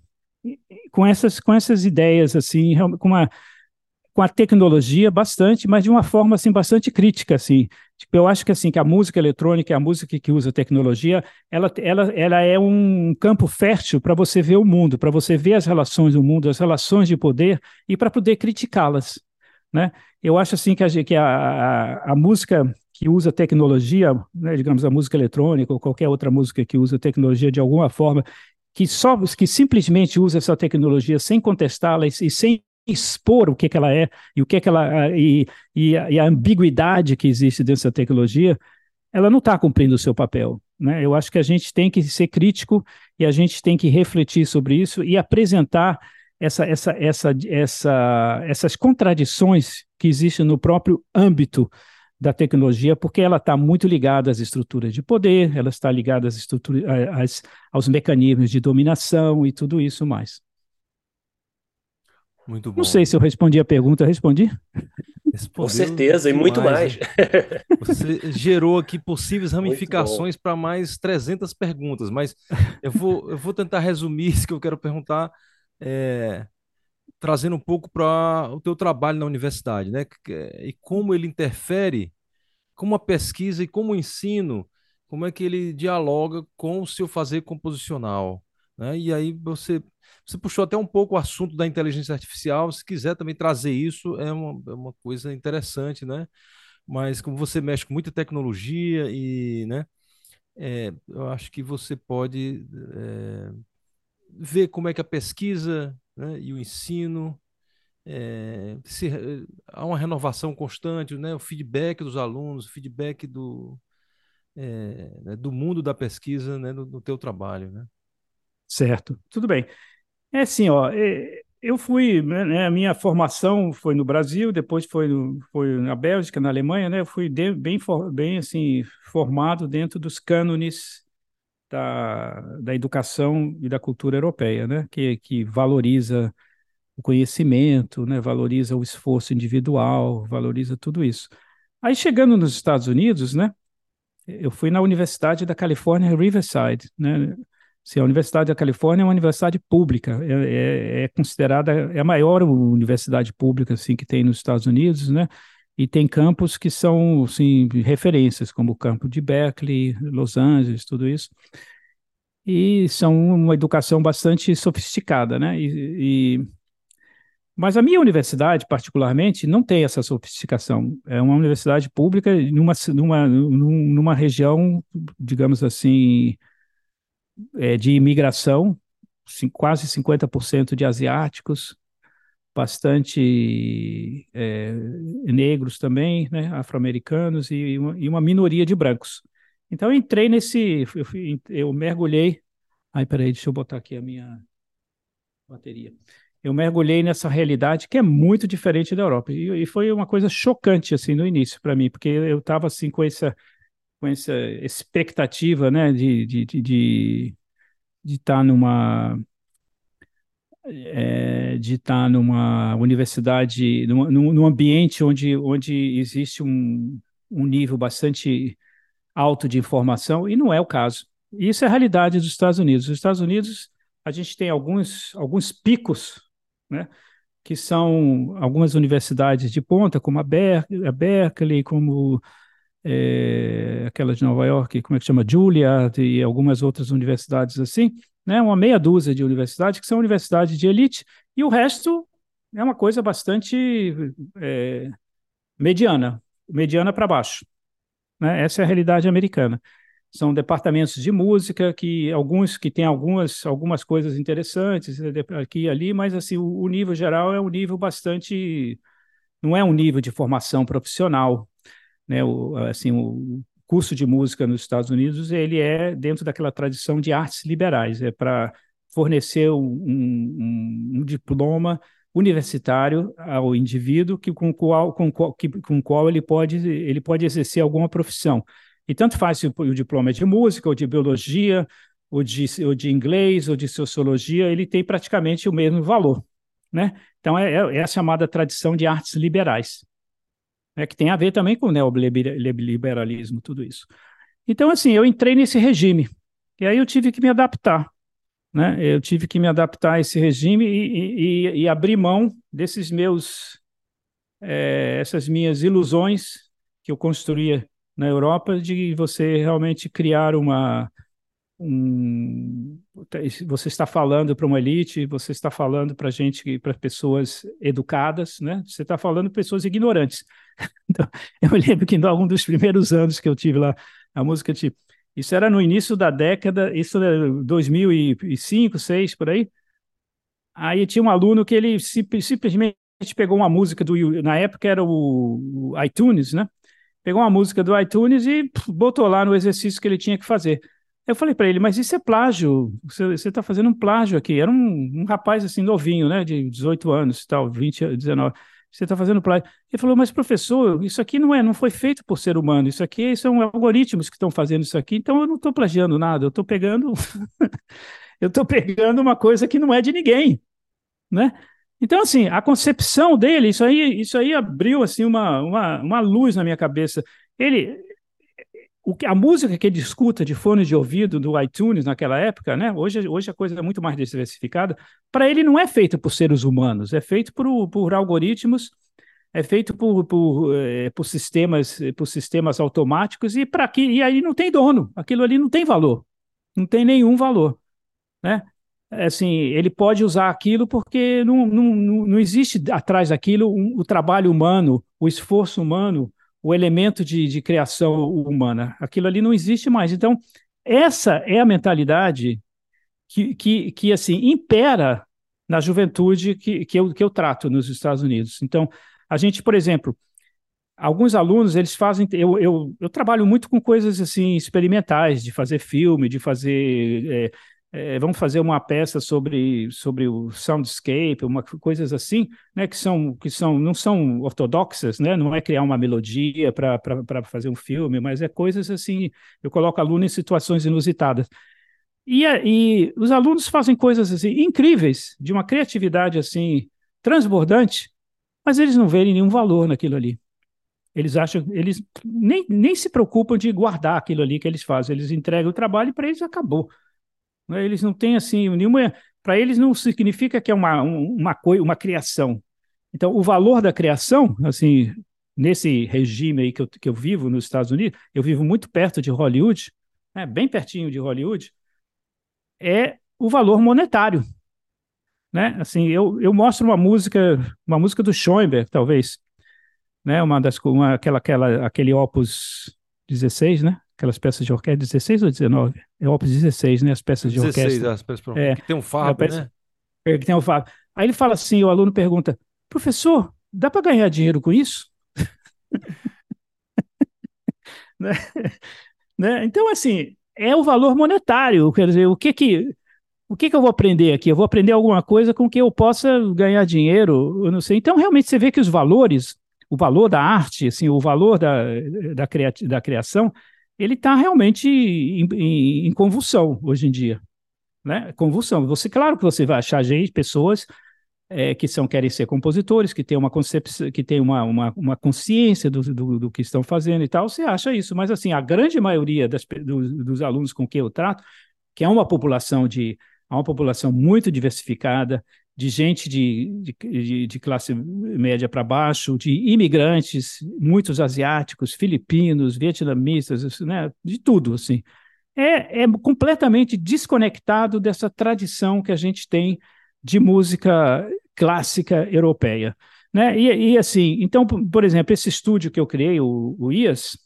com essas, com essas ideias, assim, com uma com a tecnologia bastante, mas de uma forma assim bastante crítica assim. Tipo, eu acho que assim que a música eletrônica, a música que usa tecnologia, ela, ela, ela é um campo fértil para você ver o mundo, para você ver as relações do mundo, as relações de poder e para poder criticá-las, né? Eu acho assim que a, que a, a, a música que usa tecnologia, né, digamos a música eletrônica ou qualquer outra música que usa tecnologia de alguma forma, que só que simplesmente usa essa tecnologia sem contestá-la e, e sem expor o que, que ela é e o que, que ela e, e, a, e a ambiguidade que existe dentro dessa tecnologia, ela não está cumprindo o seu papel. Né? Eu acho que a gente tem que ser crítico e a gente tem que refletir sobre isso e apresentar essa, essa, essa, essa, essas contradições que existem no próprio âmbito da tecnologia, porque ela está muito ligada às estruturas de poder, ela está ligada às estruturas, às, aos mecanismos de dominação e tudo isso mais. Muito bom. Não sei se eu respondi a pergunta, respondi? Com certeza, demais. e muito mais. Você gerou aqui possíveis ramificações para mais 300 perguntas, mas eu vou, eu vou tentar resumir isso que eu quero perguntar, é, trazendo um pouco para o teu trabalho na universidade, né? E como ele interfere, como a pesquisa e como o ensino, como é que ele dialoga com o seu fazer composicional. Né? E aí você você puxou até um pouco o assunto da inteligência artificial. Se quiser também trazer isso, é uma, é uma coisa interessante, né? Mas como você mexe com muita tecnologia e, né? É, eu acho que você pode é, ver como é que a pesquisa né, e o ensino é, se, há uma renovação constante, né, o feedback dos alunos, o feedback do, é, né, do mundo da pesquisa né, no, no teu trabalho. Né? Certo, tudo bem. É assim, ó, é, eu fui, né, a minha formação foi no Brasil, depois foi, no, foi na Bélgica, na Alemanha, né? Eu fui de, bem, bem assim formado dentro dos cânones da, da educação e da cultura europeia, né? Que, que valoriza o conhecimento, né? Valoriza o esforço individual, valoriza tudo isso. Aí chegando nos Estados Unidos, né? Eu fui na Universidade da Califórnia Riverside, né? Sim, a Universidade da Califórnia é uma universidade pública, é, é, é, considerada é a maior universidade pública assim que tem nos Estados Unidos, né? E tem campos que são assim, referências, como o campo de Berkeley, Los Angeles, tudo isso. E são uma educação bastante sofisticada, né? E, e mas a minha universidade, particularmente, não tem essa sofisticação. É uma universidade pública numa, numa, numa região, digamos assim, é, de imigração, quase 50% de asiáticos, bastante é, negros também, né, afro-americanos e uma, e uma, minoria de brancos. Então eu entrei nesse, eu, eu mergulhei. Ai, peraí, deixa eu botar aqui a minha bateria. Eu mergulhei nessa realidade que é muito diferente da Europa e, e foi uma coisa chocante assim no início para mim, porque eu estava assim com essa com essa expectativa, né, de, de, de, de de estar tá numa é, de estar tá numa universidade, num, num ambiente onde, onde existe um, um nível bastante alto de informação, e não é o caso. Isso é a realidade dos Estados Unidos. Os Estados Unidos, a gente tem alguns, alguns picos, né, que são algumas universidades de ponta, como a, Ber a Berkeley, como é, aquela de Nova York, como é que chama? Juilliard e algumas outras universidades assim, né? Uma meia dúzia de universidades que são universidades de elite e o resto é uma coisa bastante é, mediana, mediana para baixo. Né? Essa é a realidade americana. São departamentos de música que alguns que têm algumas algumas coisas interessantes aqui e ali, mas assim o, o nível geral é um nível bastante não é um nível de formação profissional né, o, assim, o curso de música nos Estados Unidos ele é dentro daquela tradição de artes liberais, é para fornecer um, um, um, diploma universitário ao indivíduo que, com, qual, com, que, com qual ele pode, ele pode exercer alguma profissão. E tanto faz se o, o diploma é de música, ou de biologia, ou de, ou de inglês, ou de sociologia, ele tem praticamente o mesmo valor. Né? Então, é, é, é a chamada tradição de artes liberais né, que tem a ver também com o neoliberalismo, tudo isso. Então, assim, eu entrei nesse regime, e aí eu tive que me adaptar. Né? Eu tive que me adaptar a esse regime e, e, e abrir mão desses meus, é, essas minhas ilusões que eu construía na Europa de você realmente criar uma, um, você está falando para uma elite, você está falando para gente, para pessoas educadas, né? Você está falando para pessoas ignorantes. Então, eu lembro que em algum dos primeiros anos que eu tive lá a música, tipo, isso era no início da década, isso era 2005, 2006, por aí. Aí tinha um aluno que ele simplesmente pegou uma música do, na época era o iTunes, né? Pegou uma música do iTunes e botou lá no exercício que ele tinha que fazer. Eu falei para ele, mas isso é plágio, você está fazendo um plágio aqui. Era um, um, rapaz assim novinho, né, de 18 anos, tal, 20, 19. Você está fazendo plágio. Ele falou, mas professor, isso aqui não é, não foi feito por ser humano. Isso aqui são algoritmos que estão fazendo isso aqui. Então eu não estou plagiando nada. Eu estou pegando, eu estou pegando uma coisa que não é de ninguém, né? Então assim, a concepção dele, isso aí, isso aí abriu assim uma, uma, uma luz na minha cabeça. Ele o que, a música que ele escuta de fone de ouvido do iTunes naquela época, né? Hoje, hoje a coisa é muito mais diversificada. Para ele não é feita por seres humanos, é feito por, por algoritmos, é feito por, por, é, por sistemas por sistemas automáticos e para que e aí não tem dono. Aquilo ali não tem valor, não tem nenhum valor, né? É assim, ele pode usar aquilo porque não, não, não existe atrás daquilo o trabalho humano, o esforço humano, o elemento de, de criação humana. Aquilo ali não existe mais. Então, essa é a mentalidade que, que, que assim, impera na juventude que, que, eu, que eu trato nos Estados Unidos. Então, a gente, por exemplo, alguns alunos, eles fazem. Eu, eu, eu trabalho muito com coisas assim experimentais, de fazer filme, de fazer. É, vamos fazer uma peça sobre, sobre o soundscape, uma, coisas assim, né, que são que são não são ortodoxas, né, não é criar uma melodia para fazer um filme, mas é coisas assim. Eu coloco aluno em situações inusitadas. E, e os alunos fazem coisas assim incríveis, de uma criatividade assim transbordante, mas eles não veem nenhum valor naquilo ali. Eles acham, eles nem, nem se preocupam de guardar aquilo ali que eles fazem. Eles entregam o trabalho e para eles acabou. Né? Eles não têm assim nenhuma. Para eles não significa que é uma, uma, coisa, uma criação. Então, o valor da criação, assim, nesse regime aí que eu, que eu vivo nos Estados Unidos, eu vivo muito perto de Hollywood, né, bem pertinho de Hollywood, é o valor monetário. Né? Assim, eu, eu mostro uma música, uma música do Schoenberg, talvez, né? Uma das uma, aquela aquela aquele Opus 16, né? Aquelas peças de orquestra 16 ou 19? É Opus 16, né? As peças de 16, orquestra. As peças é, que tem um fardo, peça, né? É, que tem um fardo. Aí ele fala assim, o aluno pergunta: "Professor, dá para ganhar dinheiro com isso?" né? né? Então assim, é o valor monetário, quer dizer, o que que o que, que eu vou aprender aqui? Eu vou aprender alguma coisa com que eu possa ganhar dinheiro, eu não sei. Então, realmente, você vê que os valores, o valor da arte, assim, o valor da, da, da criação, ele está realmente em, em, em, convulsão hoje em dia. Né? Convulsão. Você, claro que você vai achar gente, pessoas é, que são, querem ser compositores, que têm uma concepção, que têm uma, uma, uma consciência do, do, do, que estão fazendo e tal, você acha isso. Mas assim, a grande maioria das, do, dos alunos com quem eu trato, que é uma população de uma população muito diversificada, de gente de, de, de classe média para baixo, de imigrantes, muitos asiáticos, filipinos, vietnamistas, né, de tudo, assim. É, é completamente desconectado dessa tradição que a gente tem de música clássica europeia. Né? E, e assim, então, por exemplo, esse estúdio que eu criei, o, o IAS,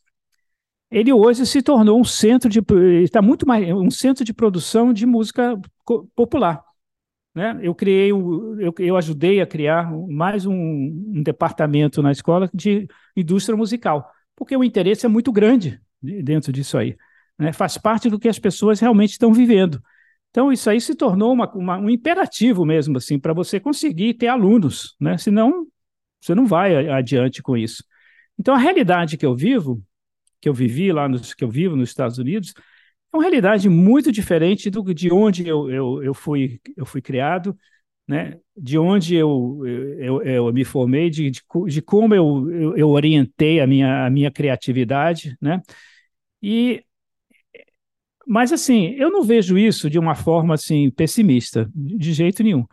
ele hoje se tornou um centro de está muito mais um centro de produção de música popular. Né? Eu criei, eu, eu ajudei a criar mais um, um departamento na escola de indústria musical, porque o interesse é muito grande dentro disso aí. Né? Faz parte do que as pessoas realmente estão vivendo. Então, isso aí se tornou uma, uma, um imperativo mesmo, assim, para você conseguir ter alunos, né? Senão, você não vai adiante com isso. Então, a realidade que eu vivo, que eu vivi lá, nos, que eu vivo nos Estados Unidos, é uma realidade muito diferente do, de onde eu, eu, eu, fui, eu fui criado, né? de onde eu, eu, eu me formei, de, de, de como eu, eu, eu, orientei a minha, a minha criatividade. Né? E, mas, assim, eu não vejo isso de uma forma assim, pessimista, de jeito nenhum.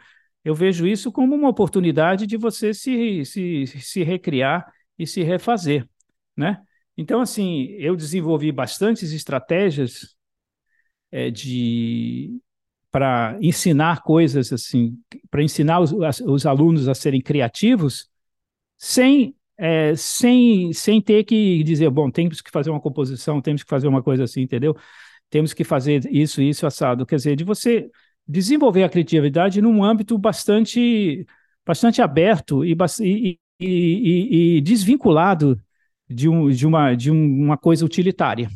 Eu vejo isso como uma oportunidade de você se, se, se recriar e se refazer. Né? Então, assim, eu desenvolvi bastantes estratégias é, de para ensinar coisas assim, para ensinar os, os, alunos a serem criativos, sem é, sem sem ter que dizer, bom, temos que fazer uma composição, temos que fazer uma coisa assim, entendeu? Temos que fazer isso, isso, assado. Quer dizer, de você desenvolver a criatividade num âmbito bastante bastante aberto e, e, e, e desvinculado de, um, de, uma, de uma coisa utilitária.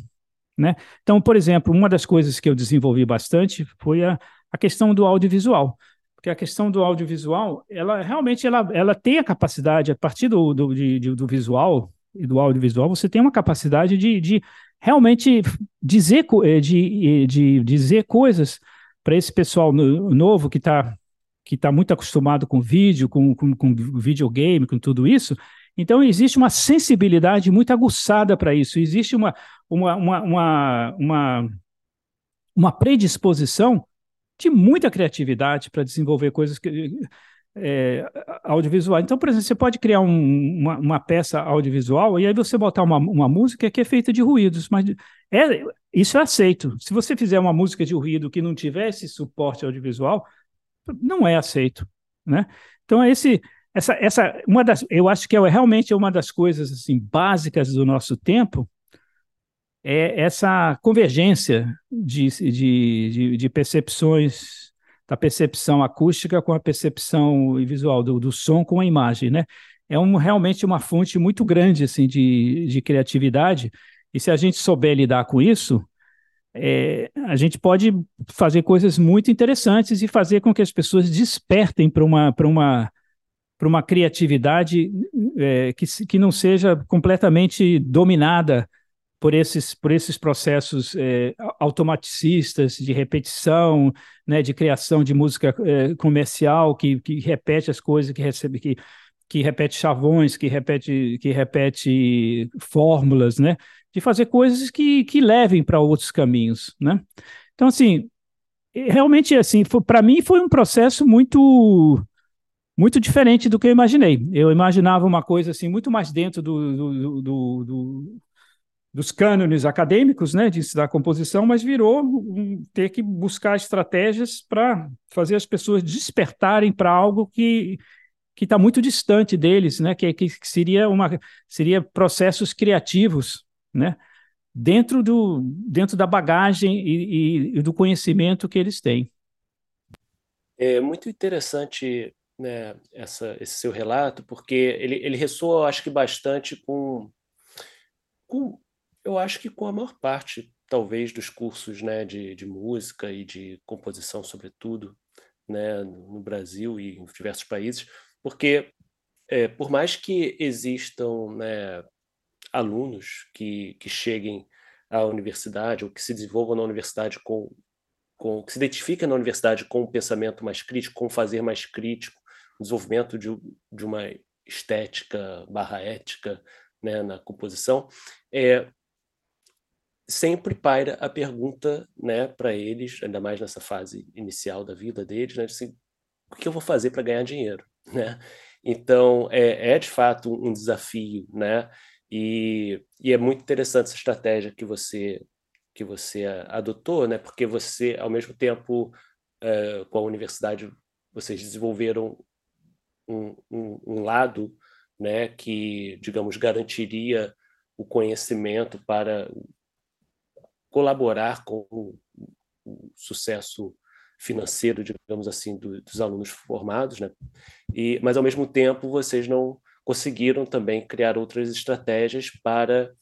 Né? Então, por exemplo, uma das coisas que eu desenvolvi bastante foi a, a questão do audiovisual, porque a questão do audiovisual, ela realmente ela, ela tem a capacidade, a partir do, do, de, do visual e do audiovisual, você tem uma capacidade de, de realmente dizer, eh, de, de dizer coisas para esse pessoal novo que está que tá muito acostumado com vídeo, com, com, com videogame, com tudo isso, então, existe uma sensibilidade muito aguçada para isso, existe uma, uma, uma, uma, uma, predisposição de muita criatividade para desenvolver coisas que, é, audiovisuais. Então, por exemplo, você pode criar um, uma, uma, peça audiovisual e aí você botar uma, uma música que é feita de ruídos, mas é, isso é aceito. Se você fizer uma música de ruído que não tivesse suporte audiovisual, não é aceito, né? Então, esse essa, essa, uma das, eu acho que é realmente uma das coisas assim básicas do nosso tempo é essa convergência de, de, de, de percepções da percepção acústica com a percepção visual do, do som com a imagem, né? É um, realmente uma fonte muito grande assim de, de criatividade e se a gente souber lidar com isso, é, a gente pode fazer coisas muito interessantes e fazer com que as pessoas despertem para uma, uma, uma criatividade é, que, que não seja completamente dominada por esses, por esses processos é, automaticistas de repetição, né, de criação de música é, comercial que, que repete as coisas, que recebe, que, que repete chavões, que repete, que repete fórmulas, né? De fazer coisas que, que levem para outros caminhos, né? Então, assim, realmente, assim, para mim foi um processo muito muito diferente do que eu imaginei. Eu imaginava uma coisa assim muito mais dentro do, do, do, do dos cânones acadêmicos, né, de ensinar composição, mas virou um, ter que buscar estratégias para fazer as pessoas despertarem para algo que que está muito distante deles, né, que, que seria uma seria processos criativos, né, dentro do dentro da bagagem e, e do conhecimento que eles têm. É muito interessante né, essa, esse seu relato, porque ele, ele ressoa, acho que bastante com, com eu acho que com a maior parte, talvez, dos cursos né, de, de música e de composição, sobretudo, né, no Brasil e em diversos países, porque é, por mais que existam né, alunos que, que cheguem à universidade ou que se desenvolvam na universidade com, com que se identifiquem na universidade com um pensamento mais crítico, com um fazer mais crítico, o desenvolvimento de, de uma estética barra ética né, na composição, é, sempre paira a pergunta né, para eles, ainda mais nessa fase inicial da vida deles, né, assim, o que eu vou fazer para ganhar dinheiro? Né? Então, é, é, de fato um desafio, né? E, e, é muito interessante essa estratégia que você que você adotou, né? Porque você, ao mesmo tempo, é, com a universidade, vocês desenvolveram um, um, um lado, né? Que, digamos, garantiria o conhecimento para colaborar com o, o sucesso financeiro, digamos assim, do, dos alunos formados, né? E, mas ao mesmo tempo vocês não conseguiram também criar outras estratégias para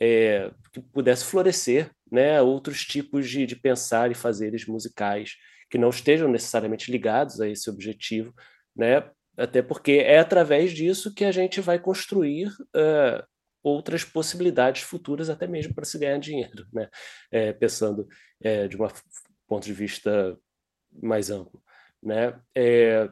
é, que pudesse florescer, né? Outros tipos de, de pensar e fazeres musicais que não estejam necessariamente ligados a esse objetivo, né? Até porque é através disso que a gente vai construir uh, outras possibilidades futuras, até mesmo para se ganhar dinheiro, né? É, pensando é, de um ponto de vista mais amplo, né? É,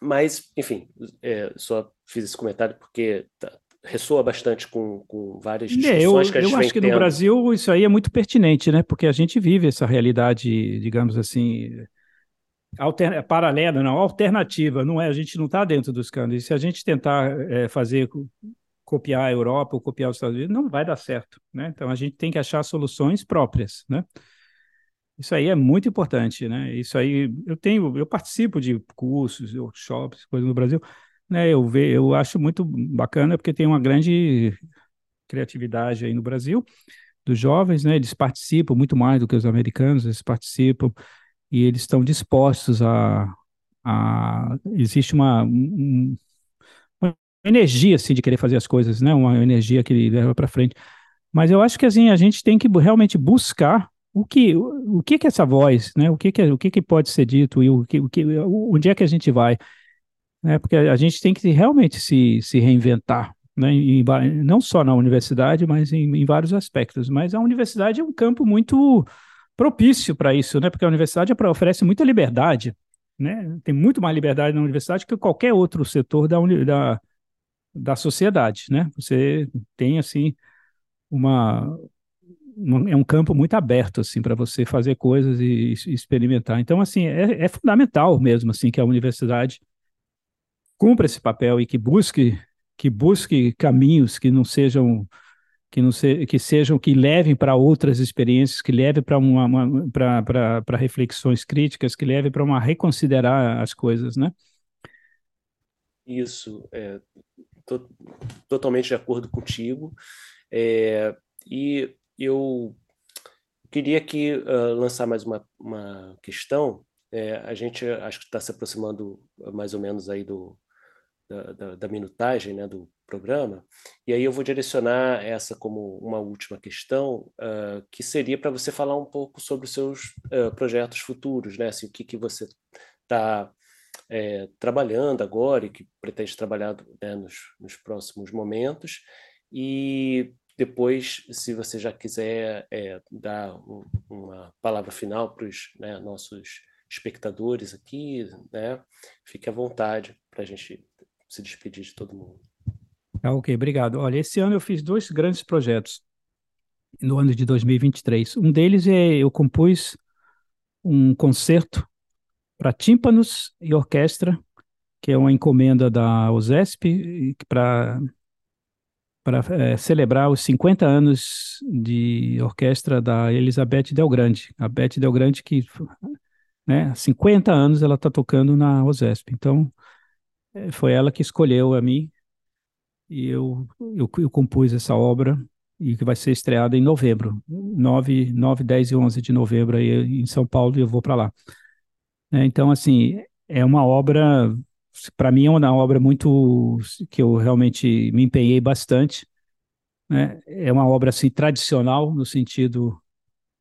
mas, enfim, é, só fiz esse comentário porque tá, ressoa bastante com, com várias é, discussões eu, que a gente Eu acho que tendo. no Brasil isso aí é muito pertinente, né? Porque a gente vive essa realidade, digamos assim, alterna, paralela, não, alternativa, não é? A gente não está dentro dos cânones. Se a gente tentar é, fazer copiar a Europa ou copiar os Estados Unidos, não vai dar certo, né? Então a gente tem que achar soluções próprias, né? Isso aí é muito importante, né? Isso aí eu tenho, eu participo de cursos, workshops, coisas no Brasil, né? Eu vejo, eu acho muito bacana porque tem uma grande criatividade aí no Brasil dos jovens, né? Eles participam muito mais do que os americanos, eles participam e eles estão dispostos a, a existe uma um, uma energia assim de querer fazer as coisas, né? Uma energia que leva para frente. Mas eu acho que assim a gente tem que realmente buscar o que, o, que que é essa voz, né? O que que, o que que pode ser dito e o que, o que, onde é que a gente vai, né? Porque a gente tem que realmente se, se reinventar, né? E, não só na universidade, mas em, em vários aspectos. Mas a universidade é um campo muito propício para isso, né? Porque a universidade oferece muita liberdade, né? Tem muito mais liberdade na universidade que qualquer outro setor da, da, da sociedade, né? Você tem assim uma é um campo muito aberto assim para você fazer coisas e, e experimentar. Então assim é, é, fundamental mesmo assim que a universidade cumpra esse papel e que busque que busque caminhos que não sejam que não se, que sejam que levem para outras experiências, que levem para uma, uma para reflexões críticas, que levem para uma reconsiderar as coisas, né? Isso, é, tô, totalmente de acordo contigo. É, e eu queria aqui uh, lançar mais uma, uma questão. É, a gente acho que está se aproximando mais ou menos aí do, da, da, minutagem né, do programa, e aí eu vou direcionar essa como uma última questão, uh, que seria para você falar um pouco sobre os seus uh, projetos futuros, né? Assim, o que, que você está é, trabalhando agora e que pretende trabalhar né, nos, nos, próximos momentos. E depois, se você já quiser é, dar um, uma palavra final para os né, nossos espectadores aqui, né, fique à vontade para a gente se despedir de todo mundo. Ah, ok, obrigado. Olha, esse ano eu fiz dois grandes projetos no ano de 2023. Um deles é eu compus um concerto para tímpanos e orquestra, que é uma encomenda da USESP para para é, celebrar os 50 anos de orquestra da Elizabeth Del Grande. A Beth Del Grande que, né, 50 anos ela está tocando na USESP. Então, foi ela que escolheu a mim e eu, eu, eu, compus essa obra e que vai ser estreada em novembro, 9, 9, 10 e 11 de novembro aí em São Paulo e eu vou para lá. É, então, assim, é uma obra, para mim é uma obra muito, que eu realmente me empenhei bastante, né? É uma obra, assim, tradicional no sentido,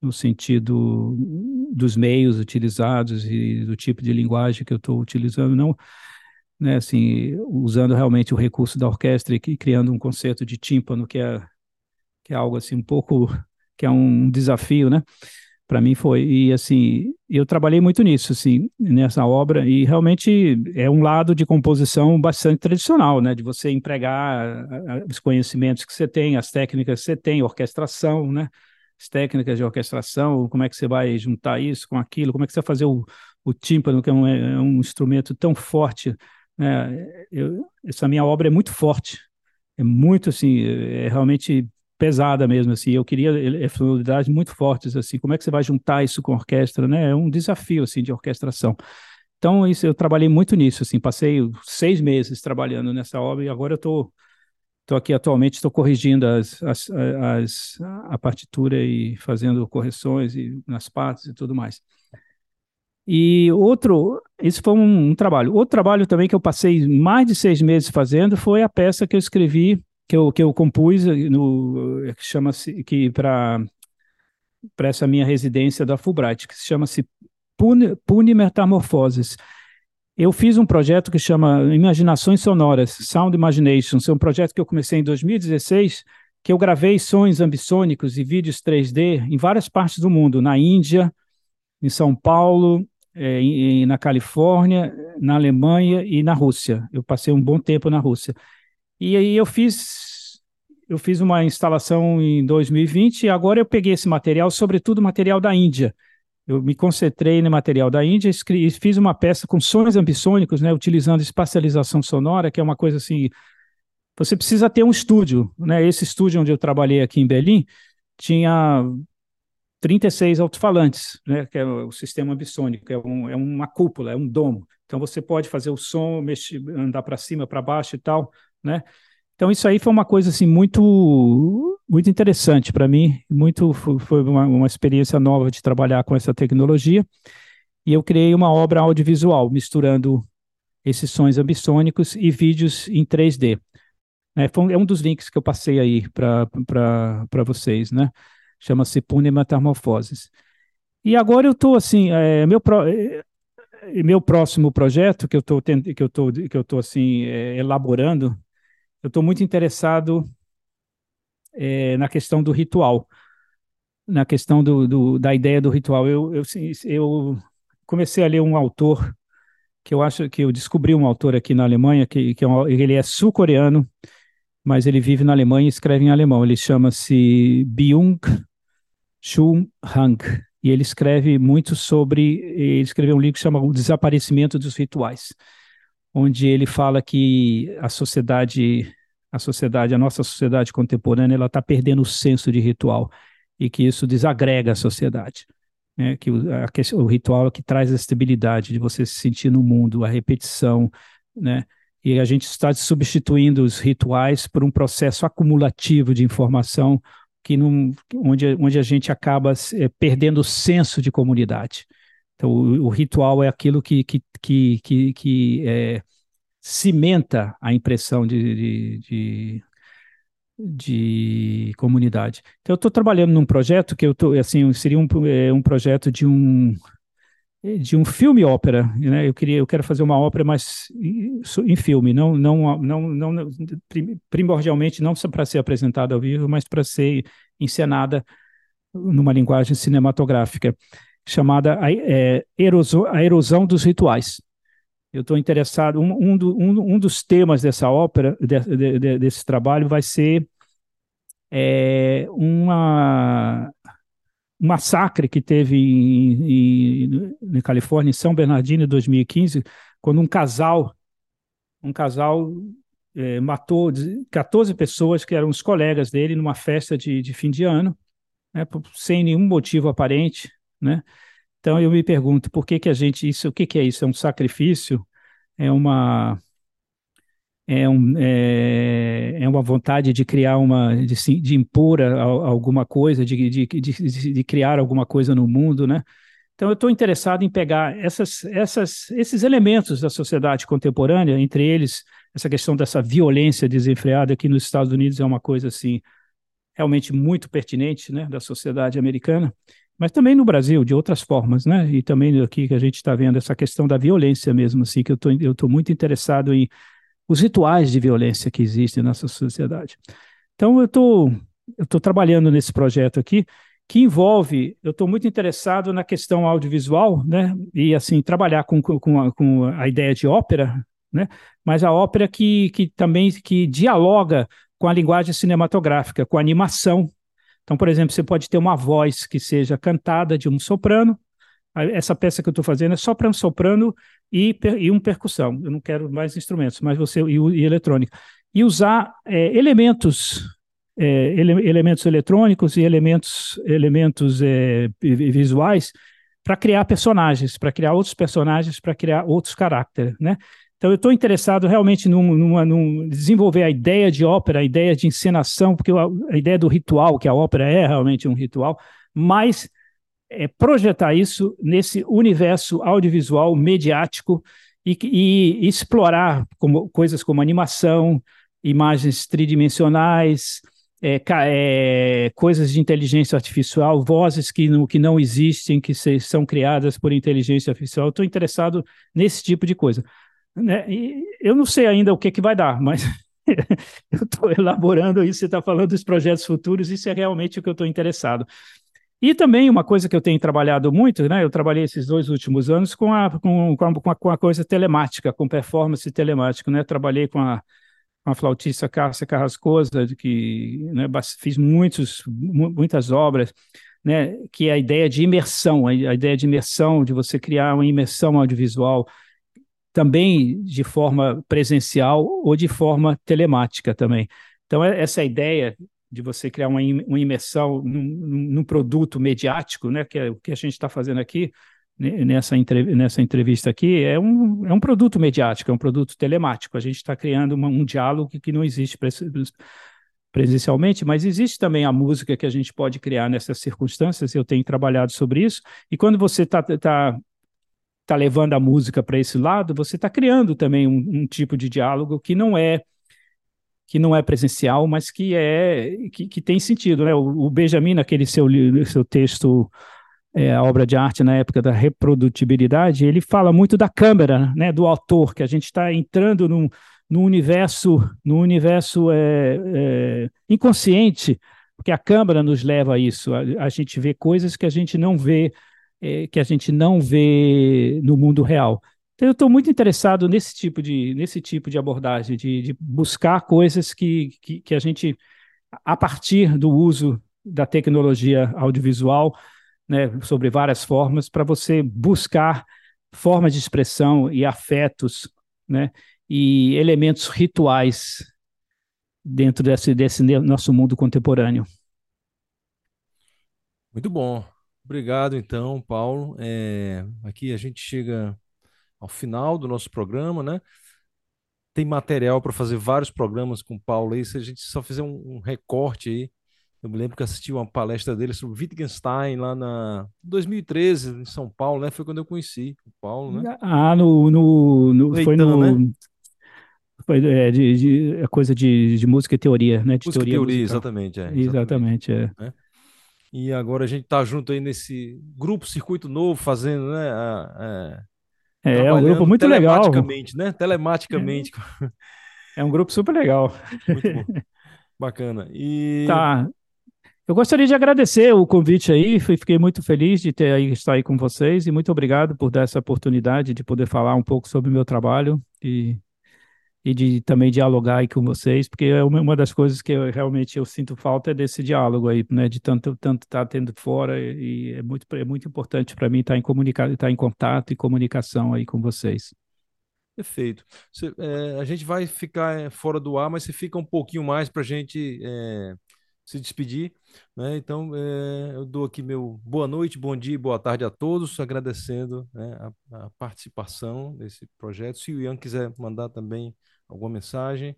no sentido dos meios utilizados e do tipo de linguagem que eu estou utilizando, não, né, assim, usando realmente o recurso da orquestra e criando um concerto de tímpano que é, que é algo, assim, um pouco, que é um desafio, né? para mim foi e assim eu trabalhei muito nisso assim nessa obra e realmente é um lado de composição bastante tradicional né de você empregar os conhecimentos que você tem as técnicas que você tem orquestração né as técnicas de orquestração como é que você vai juntar isso com aquilo como é que você vai fazer o, o tímpano que é um, é um instrumento tão forte né? eu, essa minha obra é muito forte é muito assim é realmente pesada mesmo, assim. Eu queria sonoridades muito fortes, assim. Como é que você vai juntar isso com orquestra, né? É um desafio, assim, de orquestração. Então, isso, eu trabalhei muito nisso, assim. Passei seis meses trabalhando nessa obra e agora eu tô, tô aqui atualmente, estou corrigindo as, as, as, a partitura e fazendo correções e, nas partes e tudo mais. E outro, isso foi um, um, trabalho. Outro trabalho também que eu passei mais de seis meses fazendo foi a peça que eu escrevi que eu, que eu compus no que chama-se que para para essa minha residência da Fulbright, que se chama-se Pune, Pune Metamorfoses. Eu fiz um projeto que chama Imaginações Sonoras, Sound Imaginations. É um projeto que eu comecei em 2016, que eu gravei sons ambissônicos e vídeos 3D em várias partes do mundo, na Índia, em São Paulo, é, em, na Califórnia, na Alemanha e na Rússia. Eu passei um bom tempo na Rússia. E aí eu fiz eu fiz uma instalação em 2020 e agora eu peguei esse material, sobretudo material da Índia. Eu me concentrei no material da Índia e fiz uma peça com sons ambissônicos, né, utilizando espacialização sonora, que é uma coisa assim. Você precisa ter um estúdio, né? Esse estúdio onde eu trabalhei aqui em Berlim tinha 36 alto-falantes, né, que é o sistema ambissônico, é, um, é uma cúpula, é um domo. Então você pode fazer o som, mexer, andar para cima, para baixo e tal né? Então isso aí foi uma coisa assim muito muito interessante para mim, muito foi uma, uma experiência nova de trabalhar com essa tecnologia. E eu criei uma obra audiovisual misturando esses sons ambissônicos e vídeos em 3D. É, foi, é um dos links que eu passei aí para vocês, né? Chama-se Pune Metamorfoses. E agora eu estou assim, é, meu, pro, é, meu próximo projeto que eu estou que eu tô, que eu tô assim é, elaborando eu estou muito interessado é, na questão do ritual, na questão do, do, da ideia do ritual. Eu, eu, eu comecei a ler um autor que eu acho que eu descobri um autor aqui na Alemanha que, que é ele é sul-coreano, mas ele vive na Alemanha e escreve em alemão. Ele chama-se Byung-Chul Hang e ele escreve muito sobre. Ele escreveu um livro que chama O Desaparecimento dos Rituais onde ele fala que a sociedade, a sociedade, a nossa sociedade contemporânea, ela está perdendo o senso de ritual e que isso desagrega a sociedade. Né? Que o, a, o ritual é que traz a estabilidade de você se sentir no mundo, a repetição, né? E a gente está substituindo os rituais por um processo acumulativo de informação que não, onde, onde a gente acaba é, perdendo o senso de comunidade. Então, o, o ritual é aquilo que, que, que, que, que é, cimenta a impressão de, de, de, de comunidade. Então, eu estou trabalhando num projeto que eu tô, assim, seria um, é, um projeto de um de um filme ópera, né? Eu queria, eu quero fazer uma ópera, mas em filme, não, não, não, não primordialmente não para ser apresentada ao vivo, mas para ser encenada numa linguagem cinematográfica, chamada a, é, erosão, a erosão dos rituais. Eu estou interessado, um, um, do, um, um, dos temas dessa ópera, de, de, de, desse trabalho, vai ser é, uma um massacre que teve em, na Califórnia, em São Bernardino, em 2015, quando um casal, um casal é, matou 14 pessoas que eram os colegas dele numa festa de, de fim de ano, né, sem nenhum motivo aparente, né? Então eu me pergunto por que que a gente isso, o que que é isso? É um sacrifício? É uma é, um, é, é uma vontade de criar uma, de, de impor a, a alguma coisa, de, de, de, de, criar alguma coisa no mundo, né? Então, eu estou interessado em pegar essas, essas, esses elementos da sociedade contemporânea, entre eles essa questão dessa violência desenfreada, que nos Estados Unidos é uma coisa assim realmente muito pertinente, né, da sociedade americana, mas também no Brasil, de outras formas, né? E também aqui que a gente está vendo essa questão da violência mesmo, assim, que eu tô, estou muito interessado em os rituais de violência que existem nessa sociedade. Então, eu tô, estou trabalhando nesse projeto aqui, que envolve, eu estou muito interessado na questão audiovisual, né, e assim, trabalhar com, com, a, com a ideia de ópera, né, mas a ópera que, que também que dialoga com a linguagem cinematográfica, com a animação. Então, por exemplo, você pode ter uma voz que seja cantada de um soprano, essa peça que eu estou fazendo é só para um soprano e, e um percussão. Eu não quero mais instrumentos, mas você e, e eletrônica. E usar é, elementos, é, ele, elementos eletrônicos e elementos, elementos é, visuais para criar personagens, para criar outros personagens, para criar outros caracteres, né? Então eu estou interessado realmente num, numa, num desenvolver a ideia de ópera, a ideia de encenação, porque a, a ideia do ritual, que a ópera é realmente um ritual, mas é, projetar isso nesse universo audiovisual mediático e, e explorar como, coisas como animação, imagens tridimensionais, é, é, coisas de inteligência artificial, vozes que, no, que não existem, que se, são criadas por inteligência artificial. Estou interessado nesse tipo de coisa. Né? eu não sei ainda o que, que vai dar, mas eu estou elaborando isso. Você está falando dos projetos futuros, isso é realmente o que eu estou interessado. E também uma coisa que eu tenho trabalhado muito, né? Eu trabalhei esses dois últimos anos com a, com, com a, com a coisa telemática, com performance telemática, né? Trabalhei com a, com a flautista Cássia Carrascosa, que né, fiz muitos, muitas obras, né? Que é a ideia de imersão, a ideia de imersão, de você criar uma imersão audiovisual, também de forma presencial ou de forma telemática também. Então, é, essa ideia de você criar uma, uma imersão num, num, produto mediático, né, que é o que a gente está fazendo aqui, nessa, nessa entrevista aqui, é um, é um produto mediático, é um produto telemático. A gente está criando uma, um diálogo que não existe presencialmente, mas existe também a música que a gente pode criar nessas circunstâncias, eu tenho trabalhado sobre isso, e quando você está tá, tá levando a música para esse lado, você está criando também um, um tipo de diálogo que não é que não é presencial, mas que é que, que tem sentido, né? O, o Benjamin, naquele seu, seu texto, é, a obra de arte na época da reprodutibilidade, ele fala muito da câmera, né? Do autor, que a gente está entrando num, num universo, no universo é, é, inconsciente, porque a câmera nos leva a isso. A, a gente vê coisas que a gente não vê, é, que a gente não vê no mundo real. Então, eu estou muito interessado nesse tipo de, nesse tipo de abordagem, de, de buscar coisas que, que, que, a gente, a partir do uso da tecnologia audiovisual, né, sobre várias formas, para você buscar formas de expressão e afetos, né, e elementos rituais dentro desse, desse nosso mundo contemporâneo. Muito bom. Obrigado, então, Paulo. É, aqui a gente chega ao final do nosso programa, né? Tem material para fazer vários programas com o Paulo aí. Se a gente só fizer um, um, recorte aí, eu me lembro que assisti uma palestra dele sobre Wittgenstein lá na 2013 em São Paulo, né? Foi quando eu conheci o Paulo, né? Ah, no, no, no foi no, né? é, de, de, é coisa de, de música e teoria, né? De música teoria, teoria exatamente, é, exatamente. Exatamente, é. é. E agora a gente está junto aí nesse grupo Circuito Novo, fazendo, né? A, a, é, é um grupo muito legal. Telematicamente, né? Telematicamente. É, é um grupo super legal. Muito bom. Bacana. E... Tá. Eu gostaria de agradecer o convite aí, fiquei muito feliz de ter aí, estar aí com vocês e muito obrigado por dar essa oportunidade de poder falar um pouco sobre o meu trabalho e, e de também dialogar aí com vocês, porque é uma das coisas que eu, realmente eu sinto falta é desse diálogo aí, né, de tanto tanto estar tá tendo fora e, e é muito é muito importante para mim estar em comunicar, estar em contato e comunicação aí com vocês. Perfeito. Você, é, a gente vai ficar é, fora do ar, mas você fica um pouquinho mais para a gente é, se despedir. Né? Então, é, eu dou aqui meu boa noite, bom dia, boa tarde a todos, agradecendo né, a, a, participação desse projeto. Se o Ian quiser mandar também alguma mensagem.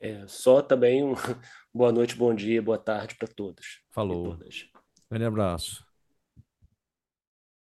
É, só também um boa noite, bom dia, boa tarde para todos. Falou. Grande abraço.